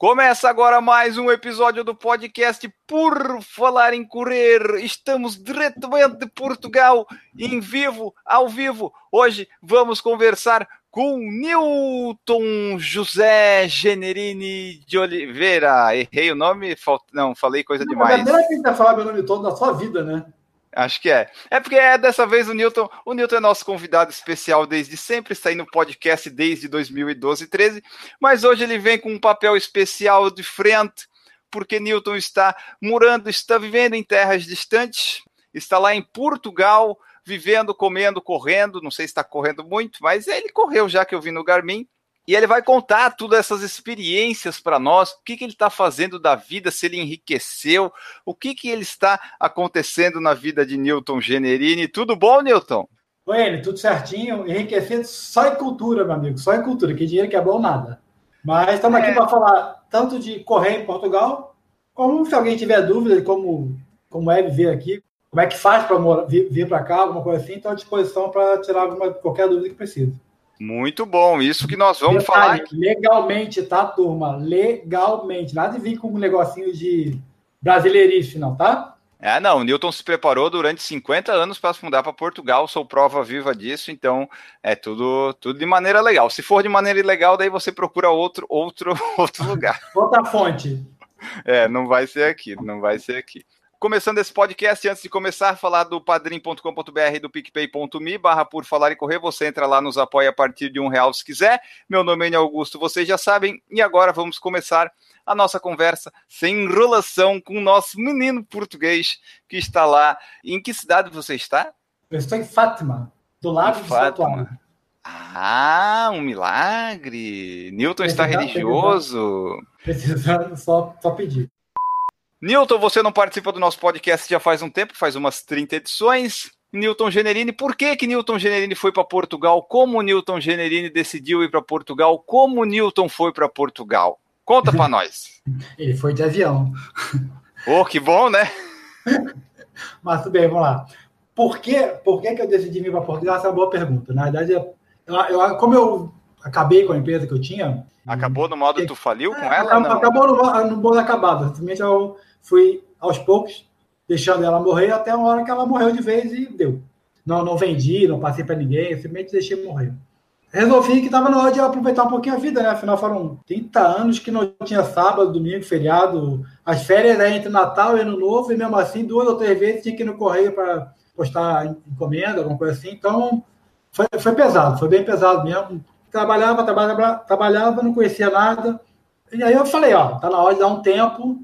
Começa agora mais um episódio do podcast Por Falar em Correr. Estamos diretamente de Portugal, em vivo, ao vivo. Hoje vamos conversar com Newton José Generini de Oliveira. Errei o nome? Não, falei coisa Não, demais. Não é que falando meu nome todo da sua vida, né? Acho que é. É porque é dessa vez o Newton. O Newton é nosso convidado especial desde sempre, está aí no podcast desde 2012 e 13, mas hoje ele vem com um papel especial de frente, porque Newton está morando, está vivendo em terras distantes, está lá em Portugal, vivendo, comendo, correndo. Não sei se está correndo muito, mas ele correu já que eu vi no Garmin. E ele vai contar todas essas experiências para nós, o que, que ele está fazendo da vida, se ele enriqueceu, o que, que ele está acontecendo na vida de Newton Generini. Tudo bom, Newton? Oi, ele, tudo certinho, enriquecido só em cultura, meu amigo, só em cultura, que dinheiro que é bom nada. Mas estamos É. aqui para falar tanto de correr em Portugal, como se alguém tiver dúvida de como, como é viver aqui, como é que faz para vir, vir para cá, alguma coisa assim, estou à disposição para tirar alguma, qualquer dúvida que precise. Muito bom, isso que nós vamos Detalhe, falar. Legalmente, tá, turma? Legalmente. Nada de vir com um negocinho de brasileirice, não, tá? É, não, o Newton se preparou durante 50 anos para se mudar para Portugal, sou prova viva disso, então é tudo, tudo de maneira legal. Se for de maneira ilegal, daí você procura outro, outro, outro lugar. Outra fonte. É, não vai ser aqui, não vai ser aqui. Começando esse podcast, antes de começar a falar do padrim.com.br e do picpay.me, barra por falar e correr, você entra lá, nos apoia a partir de um real se quiser. Meu nome é Augusto, vocês já sabem. E agora vamos começar a nossa conversa sem enrolação com o nosso menino português que está lá. Em que cidade você está? Eu estou em Fátima, do lado Em do Fátima. santuário. Ah, um milagre! Newton está religioso. Precisando só, só pedir. Newton, você não participa do nosso podcast já faz um tempo, faz umas 30 edições. Newton Generini, por que que Newton Generini foi para Portugal? Como o Newton Generini decidiu ir para Portugal? Como o Newton foi para Portugal? Conta para nós. Ele foi de avião. Oh, que bom, né? Mas tudo bem, vamos lá. Por, que, por que, que eu decidi vir para Portugal? Essa é uma boa pergunta. Na verdade, eu, eu- como eu acabei com a empresa que eu tinha. Acabou no modo tu faliu com É, ela? acabou, Não. acabou no, no bolo acabado. Simplesmente eu fui aos poucos, deixando ela morrer até uma hora que ela morreu de vez e deu. Não, não vendi, não passei para ninguém, simplesmente deixei morrer. Resolvi que estava na hora de aproveitar um pouquinho a vida, né? Afinal, foram 30 anos que não tinha sábado, domingo, feriado. As férias aí entre Natal e Ano Novo, e mesmo assim, duas ou três vezes tinha que ir no correio para postar encomenda, alguma coisa assim. Então, foi, foi pesado, foi bem pesado mesmo. Trabalhava, trabalhava, trabalhava, não conhecia nada. E aí eu falei, ó, tá na hora de dar um tempo,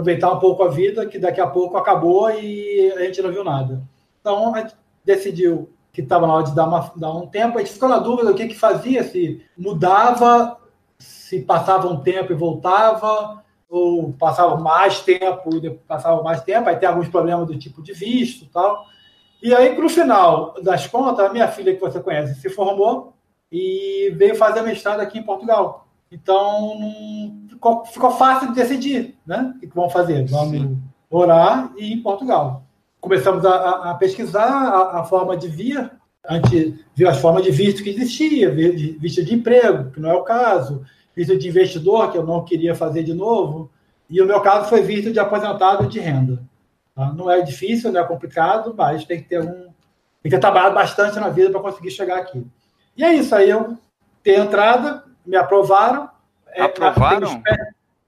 aproveitar um pouco a vida, que daqui a pouco acabou e a gente não viu nada. Então, a gente decidiu que estava na hora de dar, uma, dar um tempo. A gente ficou na dúvida do que, que fazia, se mudava, se passava um tempo e voltava, ou passava mais tempo e passava mais tempo. Aí tem alguns problemas do tipo de visto e tal. E aí, no final das contas, a minha filha, que você conhece, se formou e veio fazer mestrado aqui em Portugal. Então, ficou, ficou fácil de decidir, né? O que vamos fazer? Vamos orar e ir em Portugal. Começamos a, a- pesquisar a, a forma de vir. A gente viu as formas de visto que existia, visto de emprego, que não é o caso, visto de investidor, que eu não queria fazer de novo, e o meu caso foi visto de aposentado de renda. tá? Não é difícil, não é complicado, mas tem que ter um, tem que ter trabalhado bastante na vida para conseguir chegar aqui. E é isso, aí eu tenho entrada, me aprovaram. É, Aprovaram?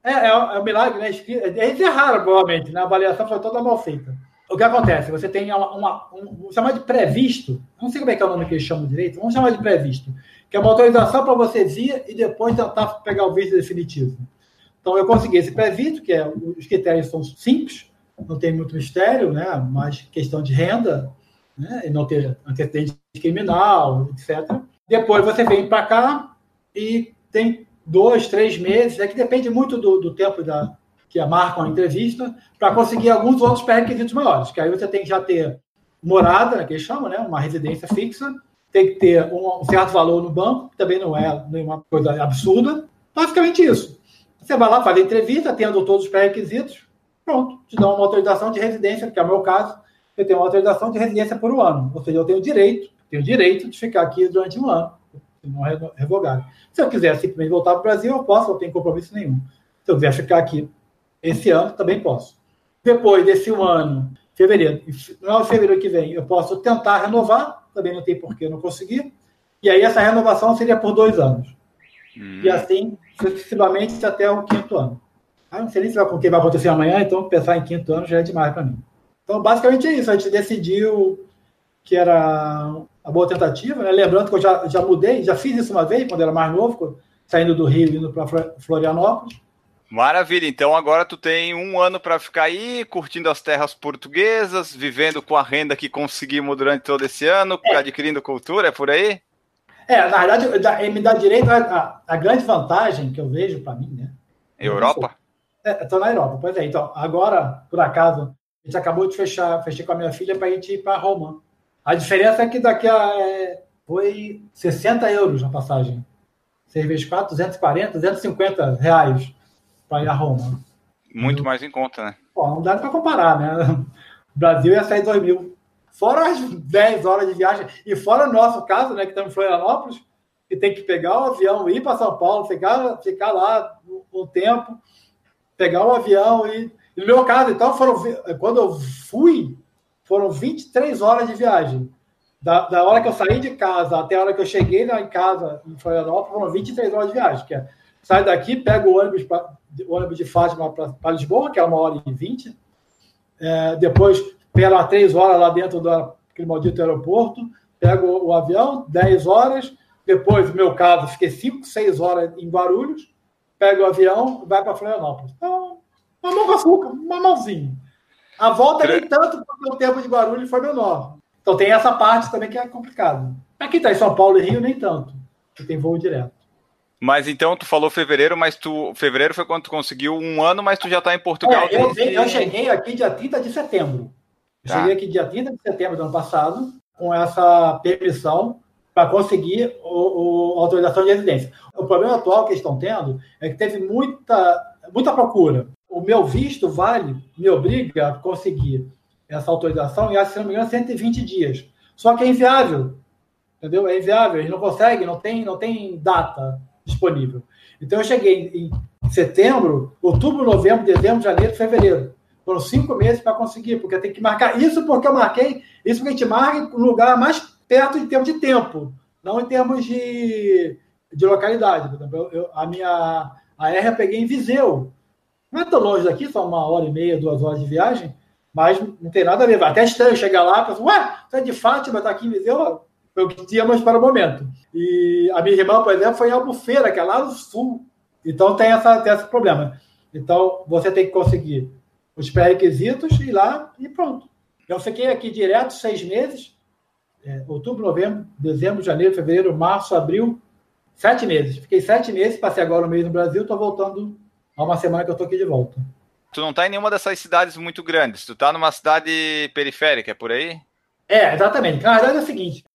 É, é, é um milagre, né? Eles erraram, provavelmente, né? A avaliação foi toda mal feita. O que acontece? Você tem uma, uma- um, vamos chamar de previsto, não sei como é que é o nome que eles chamam direito, vamos chamar de previsto, que é uma autorização para você vir e depois tentar pegar o visto definitivo. Então, eu consegui esse previsto, que é, os critérios são simples, não tem muito mistério, né? mais questão de renda, né? e não ter antecedente criminal, etc. Depois você vem para cá e tem dois, três meses, é que depende muito do, do tempo da, que marcam a entrevista, para conseguir alguns outros pré-requisitos maiores, que aí você tem que já ter morada, né, que eles chamam, né, uma residência fixa, tem que ter um certo valor no banco, também não é nenhuma coisa absurda. Basicamente isso. Você vai lá, faz a entrevista, tendo todos os pré-requisitos, pronto, te dá uma autorização de residência, que é o meu caso, eu tenho uma autorização de residência por um ano. Ou seja, eu tenho direito, tenho direito de ficar aqui durante um ano, não é revogado. Se eu quiser simplesmente voltar para o Brasil, eu posso, não tenho compromisso nenhum. Se eu quiser ficar aqui esse ano, também posso. Depois desse um ano, fevereiro, no fevereiro que vem, eu posso tentar renovar, também não tem porquê não conseguir. E aí essa renovação seria por dois anos. Hum. E assim, sucessivamente, até o quinto ano. Ah, não sei nem se vai, o que vai acontecer amanhã, então pensar em quinto ano já é demais para mim. Então, basicamente é isso. A gente decidiu que era uma boa tentativa, né? Lembrando que eu já, já mudei, já fiz isso uma vez, quando era mais novo, saindo do Rio e indo para Florianópolis. Maravilha, então agora tu tem um ano para ficar aí, curtindo as terras portuguesas, vivendo com a renda que conseguimos durante todo esse ano, é. adquirindo cultura, é por aí? É, na verdade, me dá direito a, a, a grande vantagem que eu vejo para mim, né? Europa? Estou é, na Europa, pois é. Então, agora, por acaso, a gente acabou de fechar, fechei com a minha filha para a gente ir para Roma. A diferença é que daqui a. É, foi 60 euros a passagem. 6 vezes 4, 240, 250 reais para ir a Roma. Muito mais em conta, né? Pô, não dá para comparar, né? O Brasil ia sair 2 mil. Fora as 10 horas de viagem. E fora o nosso caso, né? Que estamos em Florianópolis, que tem que pegar o avião, ir para São Paulo, ficar, ficar lá um tempo, pegar o avião e. No meu caso, então, foram, quando eu fui, foram 23 horas de viagem. Da, da hora que eu saí de casa até a hora que eu cheguei lá em casa, em Florianópolis, foram 23 horas de viagem. Que é, sai daqui, pego o ônibus, pra, o ônibus de Fátima para Lisboa, que é uma hora e vinte. É, depois, pego lá três horas lá dentro daquele maldito aeroporto. Pego o, o avião, 10 horas. Depois, no meu caso, fiquei 5, 6 horas em Guarulhos. Pego o avião, vai para Florianópolis. Então, mamão com açúcar, mamãozinho. A volta nem tanto, porque o tempo de Guarulhos foi menor. Então tem essa parte também que é complicado. Aqui está em São Paulo e Rio, nem tanto. Que tem voo direto. Mas então tu falou fevereiro, mas tu. Fevereiro foi quando tu conseguiu um ano, mas tu já está em Portugal. É, eu, desde... eu, cheguei aqui dia 30 de setembro. Tá. cheguei aqui dia 30 de setembro do ano passado, com essa permissão para conseguir o, o, a autorização de residência. O problema atual que eles estão tendo é que teve muita, muita procura meu visto vale, me obriga a conseguir essa autorização e, se não me engano, 120 dias. Só que é inviável, entendeu? É inviável, eles não conseguem, não tem, não tem data disponível. Então, eu cheguei em setembro, outubro, novembro, dezembro, janeiro, fevereiro. Foram cinco meses para conseguir, porque tem que marcar. Isso porque eu marquei, isso porque a gente marca no lugar mais perto em termos de tempo, não em termos de, de localidade. Por exemplo, eu, a minha a R eu peguei em Viseu. Não é tão longe daqui, só uma hora e meia, duas horas de viagem, mas não tem nada a ver. Até estranho chegar lá e ué, você é de Fátima, está aqui em Viseu? Foi o que tínhamos para o momento. E a minha irmã, por exemplo, foi em Albufeira, que é lá no sul. Então tem, essa, tem esse problema. Então você tem que conseguir os pré-requisitos e ir lá e pronto. Eu fiquei aqui direto seis meses, é, outubro, novembro, dezembro, janeiro, fevereiro, março, abril, sete meses. Fiquei sete meses, passei agora no mês no Brasil, estou voltando há uma semana que eu tô aqui de volta. Tu não tá em nenhuma dessas cidades muito grandes, tu tá numa cidade periférica, é por aí? É, exatamente. Na verdade é o seguinte,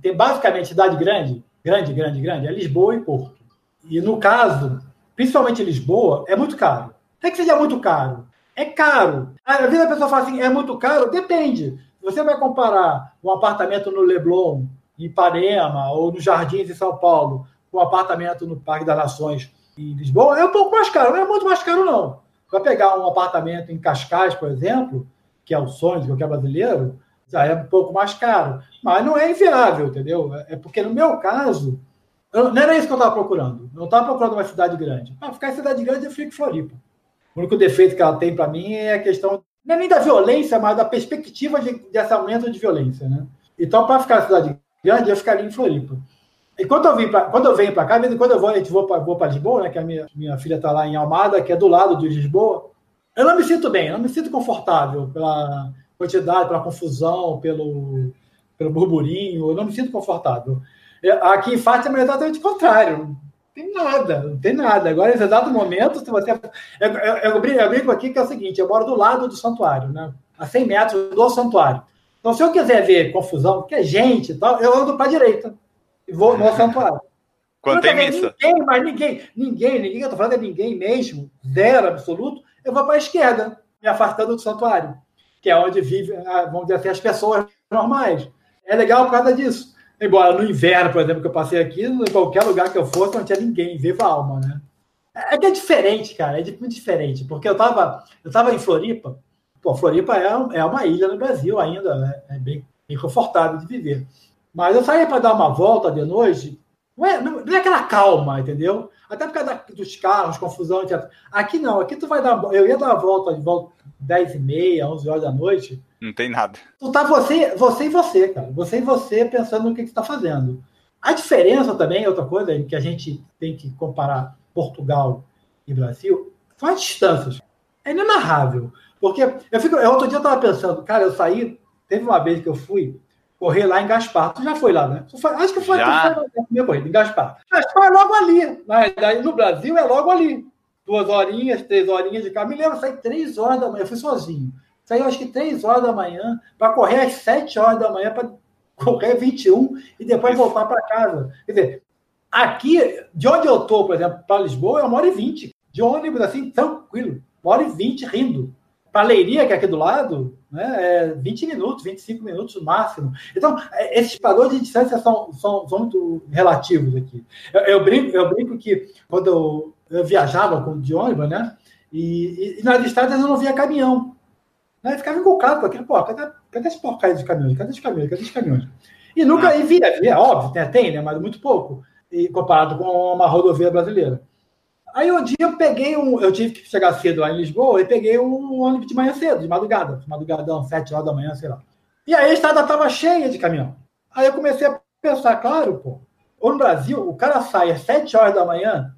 tem basicamente cidade grande, grande, grande, grande, é Lisboa e Porto. E no caso, principalmente Lisboa, é muito caro. Não é que seja muito caro, é caro. Às vezes a pessoa fala assim, é muito caro? Depende. Você vai comparar um apartamento no Leblon, em Ipanema, ou nos Jardins em São Paulo, com um apartamento no Parque das Nações em Lisboa, é um pouco mais caro, não é muito mais caro, não. Vai pegar um apartamento em Cascais, por exemplo, que é o sonho de qualquer brasileiro, já é um pouco mais caro. Mas não é inviável, entendeu? É porque, no meu caso, eu, não era isso que eu estava procurando. Eu não estava procurando uma cidade grande. Para ficar em cidade grande, eu fico em Floripa. O único defeito que ela tem para mim é a questão, não é nem da violência, mas da perspectiva de, desse aumento de violência. Né? Então, para ficar em cidade grande, eu ficaria em Floripa. E quando eu, vim pra, quando eu venho para cá, quando eu vou, a gente vou para Lisboa, né, que a minha, minha filha está lá em Almada, que é do lado de Lisboa, eu não me sinto bem, eu não me sinto confortável pela quantidade, pela confusão, pelo, pelo burburinho, eu não me sinto confortável. Aqui em Fátima é exatamente o contrário. Não tem nada, não tem nada. Agora, nesse exato momento, se você. Eu, eu, eu, brinco aqui que é o seguinte: eu moro do lado do santuário, né? a 100 metros do santuário. Então, se eu quiser ver confusão, que é gente e tal, eu ando para a direita vou no santuário. Quando tem missa. Ninguém, mas ninguém, ninguém, ninguém, eu tô falando é ninguém mesmo, zero absoluto, eu vou para a esquerda, me afastando do santuário, que é onde vivem, ah, vamos dizer assim, as pessoas normais. É legal por causa disso. Embora no inverno, por exemplo, que eu passei aqui, em qualquer lugar que eu fosse, não tinha ninguém, viva alma, né? É que é diferente, cara, é muito diferente, porque eu tava, eu tava em Floripa, pô, Floripa é, é uma ilha no Brasil ainda, né? é bem, bem confortável de viver. Mas eu saía para dar uma volta de noite, não é, não é aquela calma, entendeu? Até por causa dos carros, confusão, etc. Aqui não, aqui tu vai dar. Eu ia dar a volta de volta 10 e meia, 11 horas da noite. Não tem nada. Tu tá você, você e você, cara. Você e você pensando no que, que você tá fazendo. A diferença também, outra coisa, que a gente tem que comparar Portugal e Brasil, são as distâncias. É inenarrável. Porque eu fico. Outro dia eu tava pensando, cara, eu saí. Teve uma vez que eu fui correr lá em Gaspar. Tu já foi lá, né? Foi, acho que foi, já. foi a primeira corrida, em Gaspar. Gaspar é logo ali. Na verdade, no Brasil é logo ali. Duas horinhas, três horinhas de carro. Me lembro, saí três horas da manhã, eu fui sozinho. Saí, acho que três horas da manhã, para correr às sete horas da manhã, para correr 21 e depois Isso. voltar para casa. Quer dizer, aqui, de onde eu estou, por exemplo, para Lisboa, é uma hora e vinte. De ônibus, assim, tranquilo. Uma hora e vinte rindo para Leiria, que é aqui do lado, né, é 20 minutos, 25 minutos no máximo. Então, é, esses padrões de distância são, são, são muito relativos aqui. Eu, eu, brinco, eu brinco que quando eu, eu viajava com, de ônibus, né, e, e, e nas estradas eu não via caminhão. Né, eu ficava encucado com aquilo, pô, cadê, cadê esse porcaria de caminhões? Cadê os caminhões? Cadê os caminhões? E nunca ah. e via, via, óbvio, tem, tem, né, mas muito pouco, e comparado com uma rodovia brasileira. Aí um dia eu peguei um. Eu tive que chegar cedo lá em Lisboa e peguei um ônibus de manhã cedo, de madrugada, de madrugadão, sete horas da manhã, sei lá. E aí a estrada estava cheia de caminhão. Aí eu comecei a pensar, claro, pô, ou no Brasil, o cara sai às sete horas da manhã,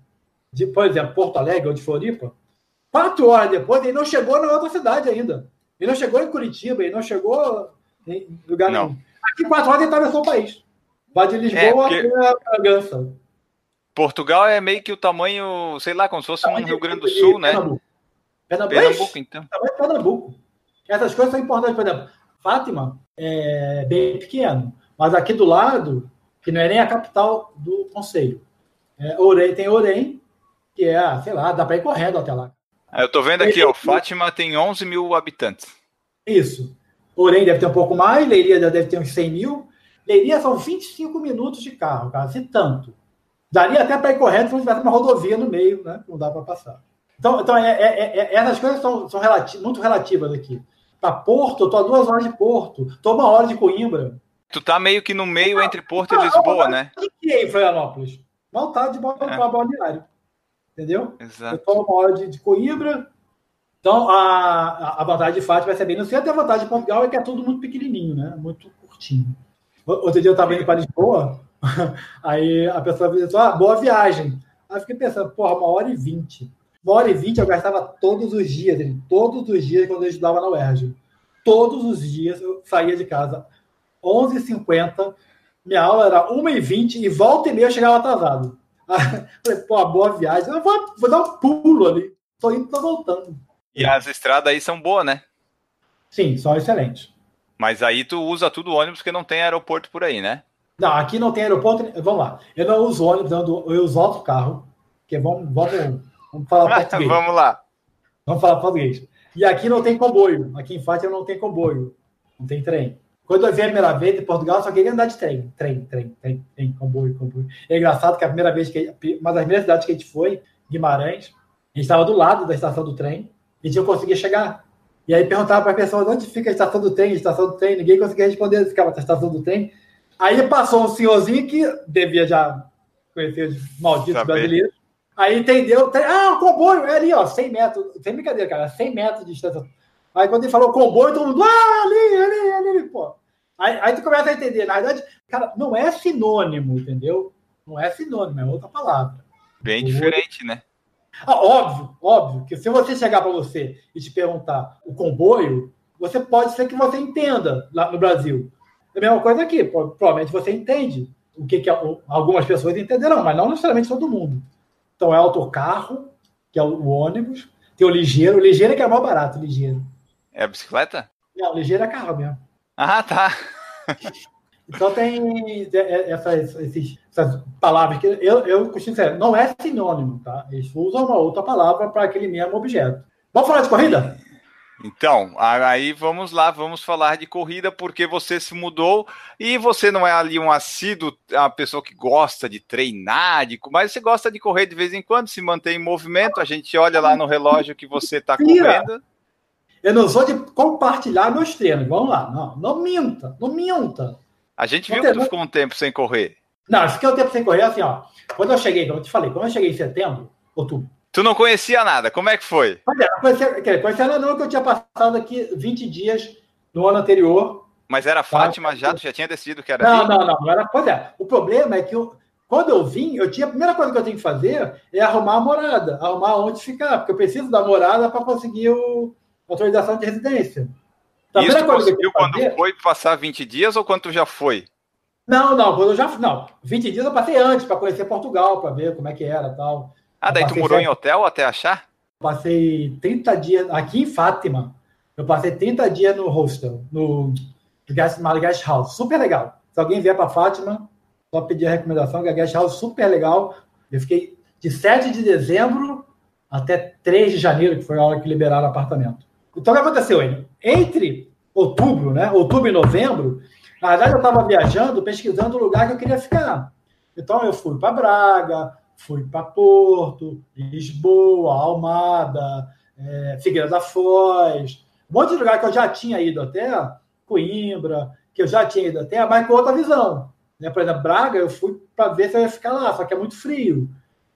de, por exemplo, Porto Alegre ou de Floripa, quatro horas depois ele não chegou na outra cidade ainda. Ele não chegou em Curitiba, ele não chegou em lugar não. nenhum. Aqui, quatro horas, ele atravessou o país. Vai de Lisboa é, porque... até Bragança. Portugal é meio que o tamanho, sei lá, como se fosse um Rio Grande do Sul, né? Pernambuco. Pernambuco, Pernambuco então. Pernambuco. Essas coisas são importantes, por exemplo, Fátima é bem pequeno, mas aqui do lado, que não é nem a capital do conselho, é, Orem, tem Orem, que é, sei lá, dá para ir correndo até lá. Ah, eu tô vendo aqui, ó, Fátima tem 11 mil habitantes. Isso. Orem deve ter um pouco mais, Leiria deve ter uns 100 mil. Leiria são 25 minutos de carro, cara, se tanto. Daria até para ir correto se não tivesse uma rodovia no meio, né? Não dá para passar. Então, então é, é, é, é, essas coisas são, são relati muito relativas aqui. Para Porto, eu tô a duas horas de Porto, tô uma hora de Coimbra. Tu tá meio que no meio entre Porto e Lisboa, né? que em Florianópolis? Mal tá de bola é. para balneário. Entendeu? Exato. Eu tô uma hora de, de Coimbra. Então, a, a vantagem de Fátima vai ser bem no centro. E a vantagem de Portugal é que é tudo muito pequenininho, né? Muito curtinho. Outro dia eu estava indo para Lisboa, Aí a pessoa disse, ah, boa viagem. Aí eu fiquei pensando, porra, uma hora e vinte. Uma hora e vinte eu gastava todos os dias, todos os dias quando eu estudava na UERJ. Todos os dias eu saía de casa 11h50, minha aula era 1h20 e volta e meia eu chegava atrasado. Aí, falei, pô, boa viagem. Eu vou, vou dar um pulo ali. Tô indo, tô voltando. E as estradas aí são boas, né? Sim, são excelentes. Mas aí tu usa tudo ônibus porque não tem aeroporto por aí, né? Não, aqui não tem aeroporto. Vamos lá. Eu não uso ônibus, eu uso outro carro. Que vamos, vamos, vamos falar português. vamos lá. Vamos falar português. E aqui não tem comboio. Aqui em Fátima não tem comboio. Não tem trem. Quando eu vi a primeira vez em Portugal, eu só queria andar de trem. Trem, trem, trem, trem, comboio, comboio. É engraçado que a primeira vez que. Uma das primeiras cidades que a gente foi, Guimarães, a gente estava do lado da estação do trem e a gente não conseguia chegar. E aí perguntava para as pessoas onde fica a estação do trem, a estação do trem. Ninguém conseguia responder, ficava na estação do trem. Aí passou um senhorzinho que devia já conhecer os malditos Saber. brasileiros. Aí entendeu. Ah, o comboio é ali, ó, 100 metros. Sem brincadeira, cara, 100 metros de distância. Aí quando ele falou comboio, todo mundo, ah, ali, ali, ali, ali pô. Aí, aí tu começa a entender. Na verdade, cara, não é sinônimo, entendeu? Não é sinônimo, é outra palavra. Bem o diferente, outro... né? Ah, óbvio, óbvio, que se você chegar para você e te perguntar o comboio, você pode ser que você entenda lá no Brasil. É a mesma coisa aqui. Provavelmente você entende o que, que algumas pessoas entenderão, mas não necessariamente todo mundo. Então é autocarro, que é o ônibus, tem o ligeiro. O ligeiro é que é mais barato, ligeiro. É a bicicleta? Não, ligeiro é carro mesmo. Ah, tá. Então tem essas, esses, essas palavras que eu, eu costumo dizer, não é sinônimo, tá? Eles usam uma outra palavra para aquele mesmo objeto. Vamos falar de corrida? Então, aí vamos lá, vamos falar de corrida, porque você se mudou e você não é ali um assíduo, uma pessoa que gosta de treinar, de, mas você gosta de correr de vez em quando, se mantém em movimento, a gente olha lá no relógio que você está correndo. Eu não sou de compartilhar meus treinos, vamos lá, não, não minta, não minta. A gente viu que tu ficou um tempo sem correr. Não, eu fiquei um tempo sem correr, assim, ó, quando eu cheguei, como eu te falei, quando eu cheguei em setembro, outubro, Tu não conhecia nada, como é que foi? Pois é, conhecia, conhecia nada não, que eu tinha passado aqui 20 dias no ano anterior. Mas era tá? Fátima já? Tu já tinha decidido que era Não, assim? não, não, não era. Pois é, o problema é que eu, quando eu vim, eu tinha a primeira coisa que eu tenho que fazer é arrumar a morada, arrumar onde ficar, porque eu preciso da morada para conseguir o, a autorização de residência. Então, Isso tu conseguiu quando fazer... foi passar 20 dias ou quando tu já foi? Não, não, quando eu já não, 20 dias eu passei antes para conhecer Portugal, para ver como é que era, tal. Ah, daí tu morou em hotel até achar? Passei 30 dias aqui em Fátima. Eu passei 30 dias no hostel, no Guest, Guest House. Super legal. Se alguém vier para Fátima, só pedir a recomendação, que é Guest House super legal. Eu fiquei de 7 de dezembro até 3 de janeiro, que foi a hora que liberaram o apartamento. Então, o que aconteceu, ele? Entre outubro, né? Outubro e novembro, na verdade, eu estava viajando, pesquisando o lugar que eu queria ficar. Então, eu fui para Braga, fui para Porto, Lisboa, Almada, é, Figueira da Foz, um monte de lugar que eu já tinha ido até, Coimbra, que eu já tinha ido até, mas com outra visão. Né? Por exemplo, Braga, eu fui para ver se eu ia ficar lá, só que é muito frio.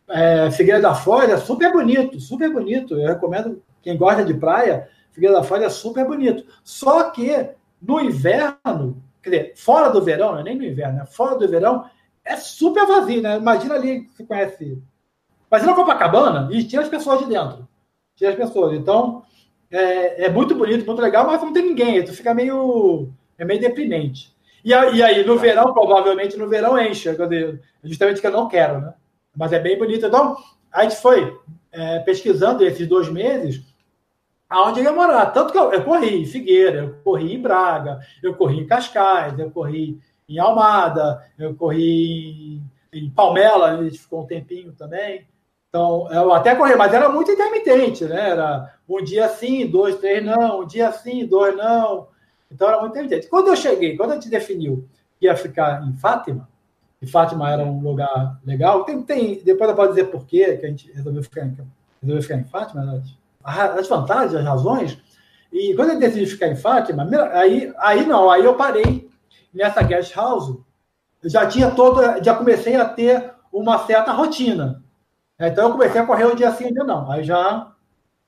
É, Figueira da Foz é super bonito, super bonito. Eu recomendo quem gosta de praia, Figueira da Foz é super bonito. Só que no inverno, quer dizer, fora do verão, não é nem no inverno, né? fora do verão, é super vazio, né? Imagina ali, você conhece. Imagina Copacabana e tira as pessoas de dentro. Tira as pessoas. Então, é, é, muito bonito, muito legal, mas não tem ninguém. Tu fica meio. É meio deprimente. E, e aí, no verão, provavelmente no verão enche. Justamente que eu não quero, né? Mas é bem bonito. Então, a gente foi é, pesquisando esses dois meses aonde eu ia morar. Tanto que eu, eu corri em Figueira, eu corri em Braga, eu corri em Cascais, eu corri em Almada, eu corri em Palmela, a gente ficou um tempinho também. Então, eu até corri, mas era muito intermitente, né? Era um dia sim, dois, três não, um dia sim, dois não. Então era muito intermitente. Quando eu cheguei, quando a gente definiu que ia ficar em Fátima, e Fátima era um lugar legal, tem, tem depois eu posso dizer por que a gente resolveu ficar em, resolveu ficar em Fátima, as, as vantagens, as razões. E quando a gente decidiu ficar em Fátima, aí, aí não, aí eu parei nessa guest house, eu já tinha toda, já comecei a ter uma certa rotina. Então eu comecei a correr o dia sim, o dia não. Aí já,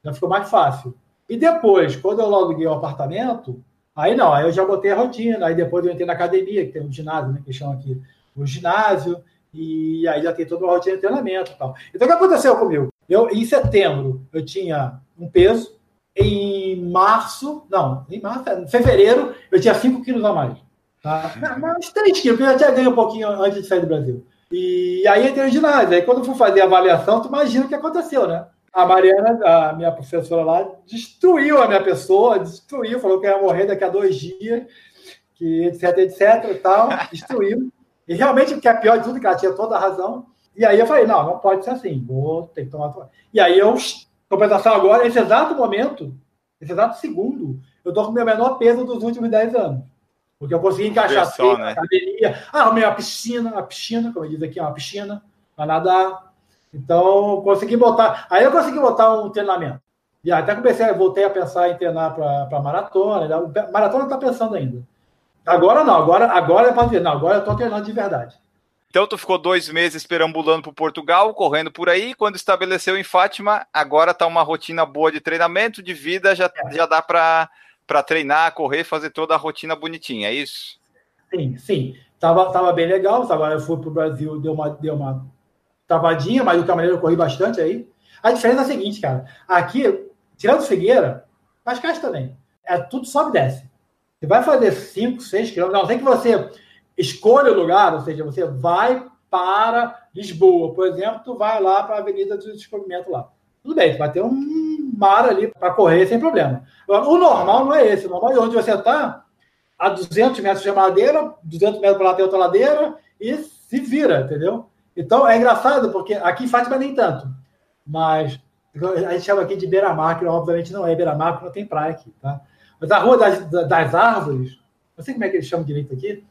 já ficou mais fácil. E depois, quando eu aluguei o apartamento, aí não, aí eu já botei a rotina, aí depois eu entrei na academia, que tem um ginásio, né, que chama aqui o ginásio, e aí já tem toda uma rotina de treinamento e tal. Então o que aconteceu comigo? Eu, em setembro, eu tinha um peso, em março, não, em março, em fevereiro, eu tinha 5 quilos a mais. Tá? Mas 3 quilos, porque eu já ganho um pouquinho antes de sair do Brasil. E aí entrei no ginásio. Aí quando eu fui fazer a avaliação, tu imagina o que aconteceu, né? A Mariana, a minha professora lá, destruiu a minha pessoa, destruiu, falou que eu ia morrer daqui a dois dias, que etc, etc e tal, destruiu. E realmente o que é pior de tudo, que ela tinha toda a razão. E aí eu falei, não, não pode ser assim, vou ter que tomar. E aí eu, compensação agora, nesse exato momento, nesse exato segundo, eu tô com o meu menor peso dos últimos 10 anos. Porque eu consegui encaixar só, né? academia. Ah, arrumei uma piscina, uma piscina, como diz aqui, uma piscina, para nadar. Então, consegui botar. Aí eu consegui botar um treinamento. E até comecei, voltei a pensar em treinar para maratona. Né? Maratona está pensando ainda. Agora não, agora, agora é para ver. Não, agora eu estou treinando de verdade. Então tu ficou dois meses perambulando por Portugal, correndo por aí. Quando estabeleceu em Fátima, agora está uma rotina boa de treinamento, de vida, já, é. já dá para para treinar, correr, fazer toda a rotina bonitinha, é isso? Sim, sim. Tava, tava bem legal. Agora eu fui para o Brasil, deu uma, deu uma travadinha, mas do caminho eu corri bastante aí. A diferença é a seguinte, cara. Aqui, tirando Figueira, Cascais também. É tudo sobe e desce. Você vai fazer 5, 6 quilômetros, não sei que você escolha o lugar, ou seja, você vai para Lisboa, por exemplo, tu vai lá para a Avenida do Descobrimento lá. Tudo bem, vai ter um mar ali para correr sem problema. O normal não é esse. O normal é onde você está, a 200 metros de ladeira, 200 metros para lá tem outra ladeira, e se vira, entendeu? Então é engraçado, porque aqui em Fátima nem tanto, mas a gente chama aqui de beira-mar, que obviamente não é beira-mar, porque não tem praia aqui, tá? Mas a Rua das, das Árvores, não sei como é que eles chamam direito aqui,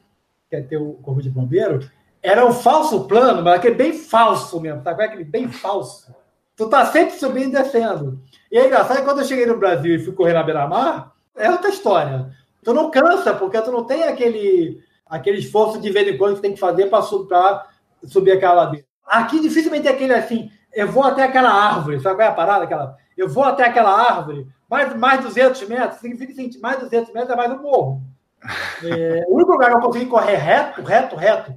que é ter o corpo de bombeiro, era um falso plano, mas aquele bem falso mesmo, tá? Aquele bem falso. Tu tá sempre subindo e descendo. E é engraçado que quando eu cheguei no Brasil e fui correr na beira-mar, é outra história. Tu não cansa, porque tu não tem aquele, aquele esforço de vez em quando que tem que fazer para subir, subir aquela ladeira. Aqui dificilmente é aquele assim, eu vou até aquela árvore, sabe qual é a parada? Aquela, eu vou até aquela árvore, mais, mais 200 metros, significa assim, mais 200 metros é mais um morro. É, o único lugar que eu consegui correr reto, reto, reto,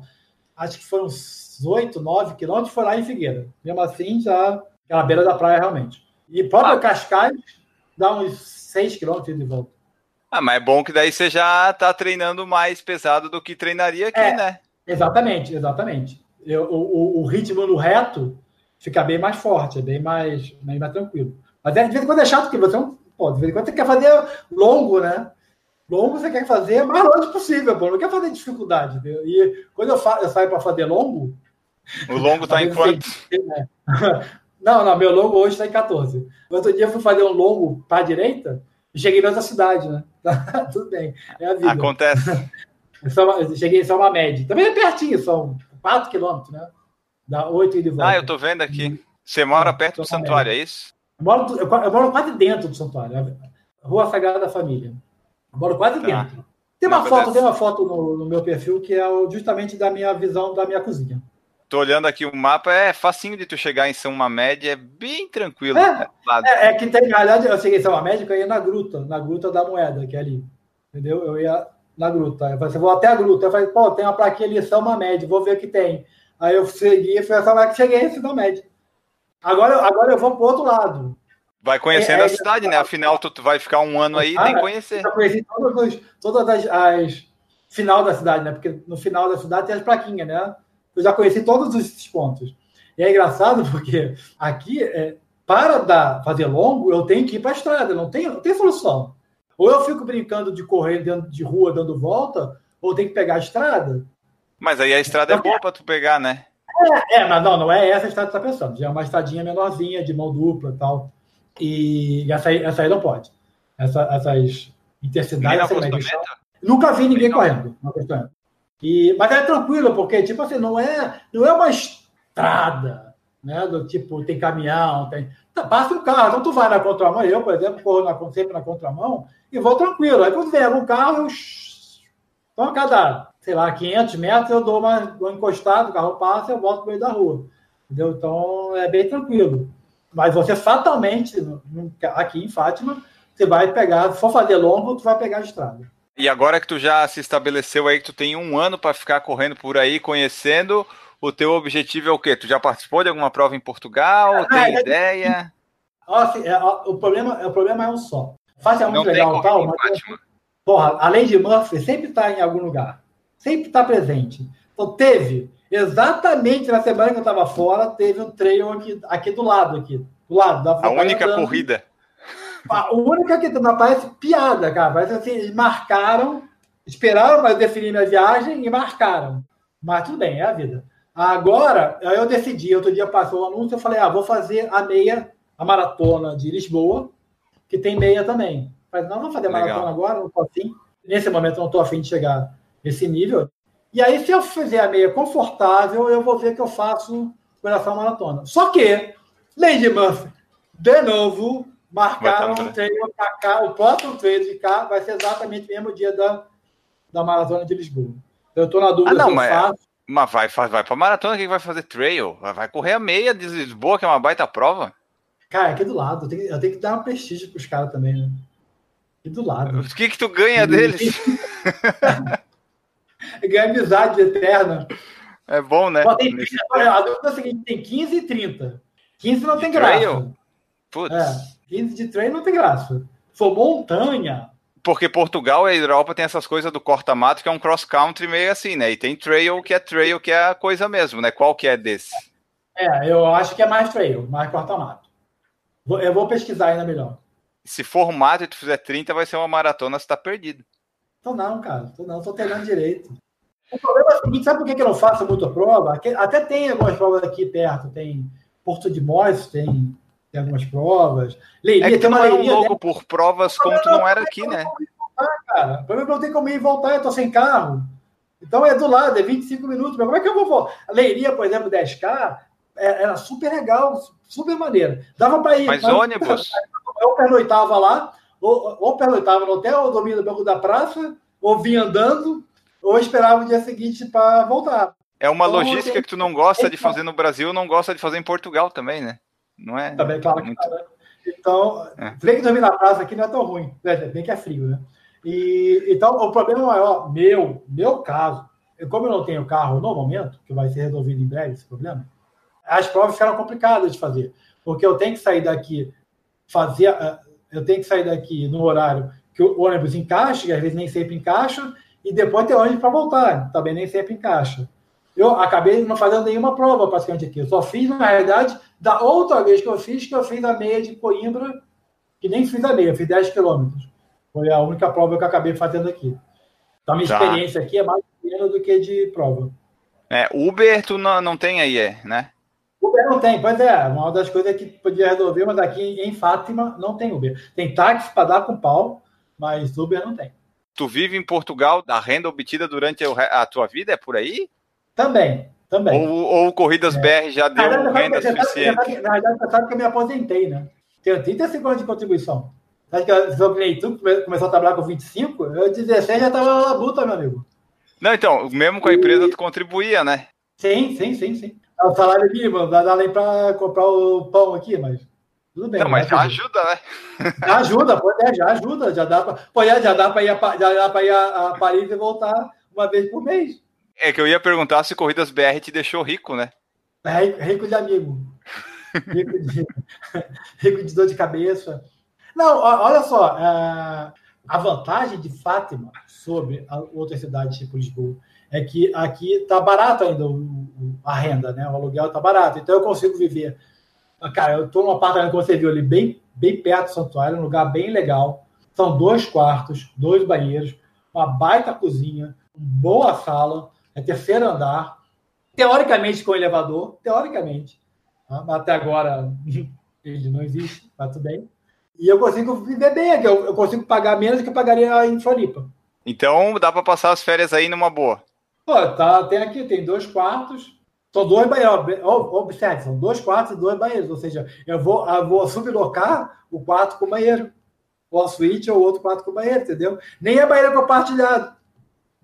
acho que foram uns 8, 9 quilômetros, foi lá em Figueira. Mesmo assim, já aquela beira da praia realmente. E próprio ah. Cascais dá uns 6 quilômetros de volta. Ah, mas é bom que daí você já está treinando mais pesado do que treinaria aqui, é, né? Exatamente, exatamente. Eu, o, o, ritmo no reto fica bem mais forte, é bem mais, bem mais tranquilo. Mas é, de vez em quando é chato, porque você não. Pô, de vez em quando você quer fazer longo, né? Longo você quer fazer mais longe possível, pô. Não quer fazer dificuldade. Entendeu? E quando eu, fa eu saio para fazer longo. O longo está em quanto? Né? Não, não, meu longo hoje está em 14. Outro dia eu fui fazer um longo para a direita e cheguei em outra cidade, né? Tudo bem, é a vida. Acontece. cheguei só uma média. Também é pertinho, são 4 quilômetros, né? Dá 8 e de volta. Ah, eu tô vendo aqui. Você mora perto do santuário, é isso? Eu moro, eu moro quase dentro do santuário. Rua Sagrada da Família. Eu moro quase tá. dentro. Tem uma foto, tem uma foto no, no, meu perfil que é justamente da minha visão da minha cozinha. Tô olhando aqui o mapa, é facinho de tu chegar em São Média, é bem tranquilo. É, né? é, é, que tem, aliás, eu cheguei em São Média, eu ia na gruta, na gruta da moeda, que é ali. Entendeu? Eu ia na gruta. Eu falei, vou até a gruta. Eu falei, pô, tem uma plaquinha ali, São Média, vou ver o que tem. Aí eu segui e fui a São Média, cheguei em São Média. Agora, agora eu vou pro outro lado. Vai conhecendo é, a cidade, né? Afinal, tu vai ficar um ano aí, ah, que conhecer. Eu conheci todas, todas as, as final da cidade, né? Porque no final da cidade tem as plaquinhas, né? Eu já conheci todos esses pontos. E é engraçado porque aqui, é, para dar, fazer longo, eu tenho que ir para a estrada, não tem, não tem solução. Ou eu fico brincando de correr dentro de rua dando volta, ou tem que pegar a estrada. Mas aí a estrada é boa para tu pegar, né? É, é, mas não, não é essa a estrada que tá pensando. Já é uma estradinha menorzinha, de mão dupla e tal. E essa aí, essa aí não pode. Essa, essas intercidades. Nunca vi ninguém correndo. E, mas é tranquilo, porque, tipo assim, não é, não é uma estrada, né? Do tipo, tem caminhão, tem. Tá, passa um carro, então tu vai na contramão, eu, por exemplo, corro na, sempre na contramão e vou tranquilo. Aí quando vem algum carro, eu. Então, a cada, sei lá, 500 metros, eu dou uma, dou encostado, o carro passa eu volto para meio da rua. Entendeu? Então, é bem tranquilo. Mas você fatalmente, aqui em Fátima, você vai pegar, se for fazer longo, tu vai pegar a estrada. E agora que tu já se estabeleceu aí, que tu tem um ano para ficar correndo por aí, conhecendo, o teu objetivo é o quê? Tu já participou de alguma prova em Portugal? Ah, tem é, ideia? Assim, é, o, problema, o problema é um só. Fácil é muito Não legal tal, mas. Porra, além de Murphy, sempre está em algum lugar. Sempre está presente. Então, teve, exatamente na semana que eu estava fora, teve um trail aqui, aqui do lado, aqui. Do lado. Da, a única andando. corrida. A única que não parece piada, cara. Parece assim, eles marcaram, esperaram para definir minha viagem e marcaram. Mas tudo bem, é a vida. Agora, eu decidi, outro dia passou o anúncio, eu falei, ah, vou fazer a meia, a maratona de Lisboa, que tem meia também. Mas não, vou fazer Legal. maratona agora, não estou afim. Nesse momento não estou afim de chegar nesse nível. E aí, se eu fizer a meia confortável, eu vou ver que eu faço coração maratona. Só que, Lady Murphy, de novo, Marcaram um treino para cá, o próximo treino de cá vai ser exatamente o mesmo dia da, da Maratona de Lisboa. Eu estou na dúvida ah, não, se mas, faço. Mas vai, vai para maratona, quem vai fazer trail? Vai correr a meia de Lisboa, que é uma baita prova. Cara, aqui do lado. Eu tenho, eu tenho que dar um prestígio para os caras também, né? Aqui do lado. O que, que tu ganha deles? ganha amizade eterna. É bom, né? tem, a dúvida é a seguinte: tem 15 e 30. 15 não tem graça. Putz. É. 15 de trem não tem graça. For montanha. Porque Portugal e a Europa tem essas coisas do corta-mato, que é um cross-country meio assim, né? E tem trail, que é trail, que é a coisa mesmo, né? Qual que é desse? É, eu acho que é mais trail, mais corta-mato. Eu vou pesquisar ainda melhor. Se for mato e tu fizer 30, vai ser uma maratona, você tá perdido. Tô não, cara. Tô não, tô treinando direito. O problema é o seguinte, sabe por que, que eu não faço muita prova? Até tem algumas provas aqui perto, tem Porto de Mós, tem, tem algumas provas. Leiria, é que tem uma não é um louco por provas como tu não era aqui, né? Voltar, cara. O problema é que não tem como ir voltar, eu tô sem carro. Então é do lado, é 25 minutos. Mas como é que eu vou voltar? Leiria, por exemplo, 10K, é, era super legal, super maneiro. Dava para ir. Mas, mas ônibus? Eu pernoitava lá, ou, ou pernoitava no hotel, ou dormia no banco da praça, ou vinha andando, ou esperava o dia seguinte para voltar. É uma então, logística que tu não gosta de fazer no Brasil, não gosta de fazer em Portugal também, né? Não é? Também, claro muito... que tá, né? Então, é. bem que dormir na praça aqui não é tão ruim, né? bem que é frio, né? E, então, o problema maior, meu, meu caso, como eu não tenho carro no momento, que vai ser resolvido em breve esse problema, as provas ficaram complicadas de fazer, porque eu tenho que sair daqui, fazer, eh, eu tenho que sair daqui no horário que o ônibus encaixa, que às vezes nem sempre encaixa, e depois ter ônibus para voltar, também nem sempre encaixa. Eu acabei não fazendo nenhuma prova praticamente aqui. Eu só fiz, na realidade, da outra vez que eu fiz, que eu fiz a meia de Coimbra, que nem fiz a meia, eu fiz 10 quilômetros. Foi a única prova que eu acabei fazendo aqui. Então, a minha tá. experiência aqui é mais pequena do que de prova. É, Uber tu não, não tem aí, é, né? Uber não tem, pois é, uma das coisas que podia resolver, mas aqui em Fátima não tem Uber. Tem táxi para dar com pau, mas Uber não tem. Tu vive em Portugal da renda obtida durante a tua vida? É por aí? Também, também. Ou, ou Corridas é. BR já deu ah, renda já, suficiente? na verdade, você sabe que eu me aposentei, né? Tenho 35 anos de contribuição. Acho que eu ganhei tu começou a trabalhar com 25, eu 16 já estava na labuta, meu amigo. Não, então, mesmo com a empresa, tu contribuía, né? Sim, sim, sim, sim. É o salário mínimo, dar nem para comprar o pão aqui, mas tudo bem. Não, mas já ajuda, né? Já ajuda, pode, é, já ajuda, já dá para já dá para ir, a, já dá para ir a, a Paris e voltar uma vez por mês. É que eu ia perguntar se Corridas BR te deixou rico, né? É, rico de amigo. rico, de, rico de dor de cabeça. Não, olha só, é, a vantagem de Fátima sobre outras cidades tipo Lisboa é que aqui está barato ainda a renda, né? O aluguel está barato. Então eu consigo viver. Cara, eu estou num apartamento que você viu ali, bem, bem perto do santuário, um lugar bem legal. São dois quartos, dois banheiros, uma baita cozinha, boa sala, é terceiro andar, teoricamente com elevador, teoricamente. Tá? Até agora ele não existe, mas tudo bem. E eu consigo viver bem aqui, eu, eu consigo pagar menos do que eu pagaria em Floripa. Então dá para passar as férias aí numa boa. Pô, tá, tem aqui, tem dois quartos, são dois banheiros. Observe, são dois quartos e dois banheiros. Ou seja, eu vou, eu vou sublocar o quarto com o banheiro. Ou a suíte ou outro quarto com o banheiro, entendeu? Nem é banheiro compartilhado.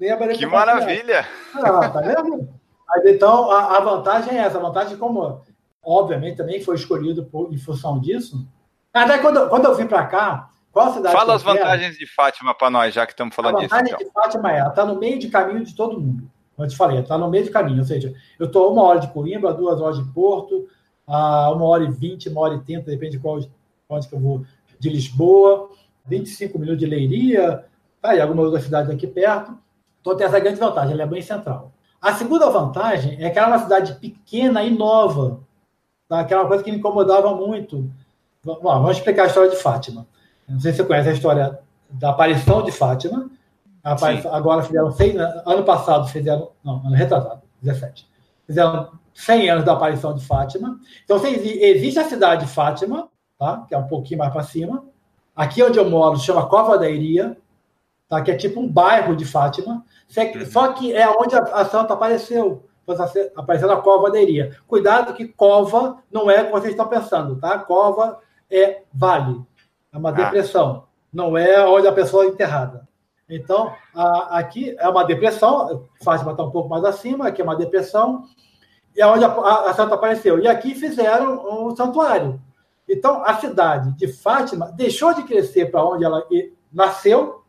É que maravilha! Ah, tá vendo? Mas, então, a, a, vantagem é essa. A vantagem, como, obviamente, também foi escolhido por, em função disso. Até quando, quando eu vim para cá, qual cidade Fala as vantagens de Fátima para nós, já que estamos falando disso. A vantagem então. de Fátima é, ela está no meio de caminho de todo mundo. Como eu te falei, está no meio de caminho. Ou seja, eu estou uma hora de Coimbra, duas horas de Porto, uma hora e vinte, uma hora e trinta, depende de qual, onde que eu vou, de Lisboa, 25 minutos de Leiria, tá, e algumas outras cidades aqui perto. Então tem essa grande vantagem, ela é bem central. A segunda vantagem é que ela é uma cidade pequena e nova, tá? que uma coisa que me incomodava muito. Bom, vamos explicar a história de Fátima. Não sei se você conhece a história da aparição de Fátima. Aparição, agora fizeram seis ano passado fizeram, não, ano retrasado, 17. Fizeram 100 anos da aparição de Fátima. Então, existe a cidade de Fátima, tá? que é um pouquinho mais para cima. Aqui onde eu moro chama Cova da Iria, tá? que é tipo um bairro de Fátima. Só que é onde a, santa apareceu. Apareceu na Cova da Iria. Cuidado que cova não é o que vocês estão pensando, tá? Cova é vale. É uma ah. depressão. Não é onde a pessoa é enterrada. Então, a, aqui é uma depressão, Fátima está um pouco mais acima, aqui é uma depressão, e é onde a, a, a santa apareceu. E aqui fizeram um santuário. Então, a cidade de Fátima deixou de crescer para onde ela nasceu,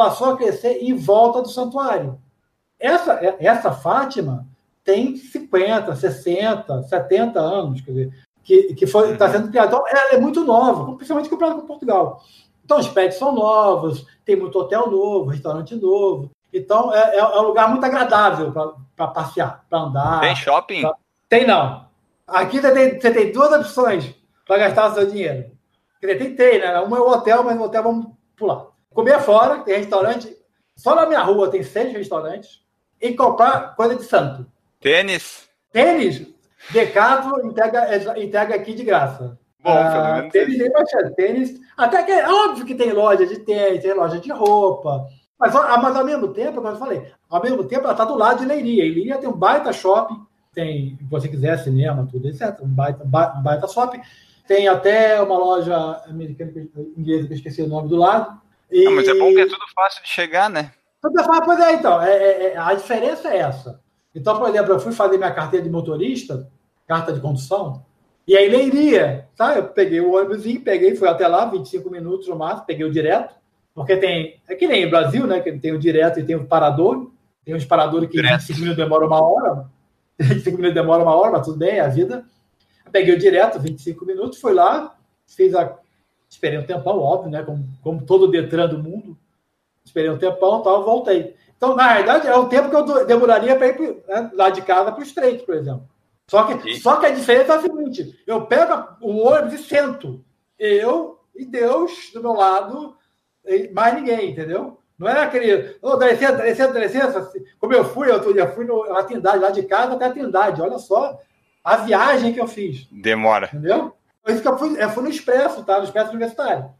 passou a crescer em volta do santuário. Essa, essa Fátima tem 50, 60, 70 anos, quer dizer, que, que foi, está sendo criada. Então, ela é muito nova, principalmente comparada com Portugal. Então, os prédios são novos, tem muito hotel novo, restaurante novo. Então, é, é um lugar muito agradável para passear, para andar. Tem shopping? Pra... Tem não. Aqui você tem, você tem duas opções para gastar o seu dinheiro. Quer dizer, tem três, né? Uma é o hotel, mas no hotel vamos pular. Comer fora, tem restaurante Só na minha rua tem seis restaurantes e comprar coisa de santo. Tênis? Tênis, Decathlon entrega, entrega aqui de graça. Bom, ah, tênis tem bastante. Tênis, até que é óbvio que tem loja de tênis, tem loja de roupa. Mas, mas ao mesmo tempo, como eu falei, ao mesmo tempo ela está do lado de Leiria. E Leiria tem um baita shopping, tem, se você quiser, cinema, tudo, etc. Um baita, um baita shopping. Tem até uma loja americana, inglesa, que eu esqueci o nome do lado. E... Não, mas é bom que é tudo fácil de chegar, né? Tudo é fácil, pois é, então. É, é, é, a diferença é essa. Então, por exemplo, eu fui fazer minha carteira de motorista, carta de condução, e aí Leiria, tá? Eu peguei o ônibus, peguei, fui até lá, 25 minutos no máximo, peguei o direto, porque tem. É que nem o Brasil, né? Que tem o direto e tem o parador. Tem uns paradores que direto. 25 minutos demora uma hora. 25 minutos demora uma hora, mas tudo bem, é a vida. Peguei o direto, 25 minutos, fui lá, fiz a. Esperei um tempão, óbvio, né? Como, como todo Detran do mundo. Esperei um tempão tal, voltei. Então, na verdade, é o tempo que eu demoraria para ir né, lá de casa para o Estreito, por exemplo. Só que, só que a diferença é a seguinte: eu pego o ônibus e sento. Eu e Deus do meu lado, mais ninguém, entendeu? Não é aquele, oh, dá licença, dá licença, dá licença. Como eu fui, eu já fui na Trindade, lá de casa até a Trindade. Olha só a viagem que eu fiz. Demora. Entendeu? Eu fui, eu fui no Expresso, tá? No Expresso Universitário.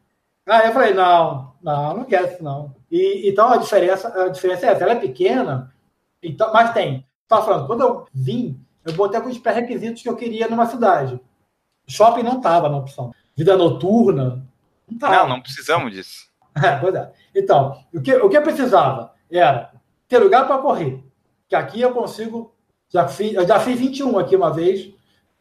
Aí eu falei, não, não, não quero isso, não. E, então a diferença, a diferença é essa, ela é pequena, então, mas tem. Estava falando, quando eu vim, eu botei alguns pré-requisitos que eu queria numa cidade. Shopping não estava na opção. Vida noturna, não estava. Não, não precisamos disso. É, pois é. Então, o que, o que eu precisava era ter lugar para correr. Que aqui eu consigo. Já fiz, eu já fiz 21 aqui uma vez.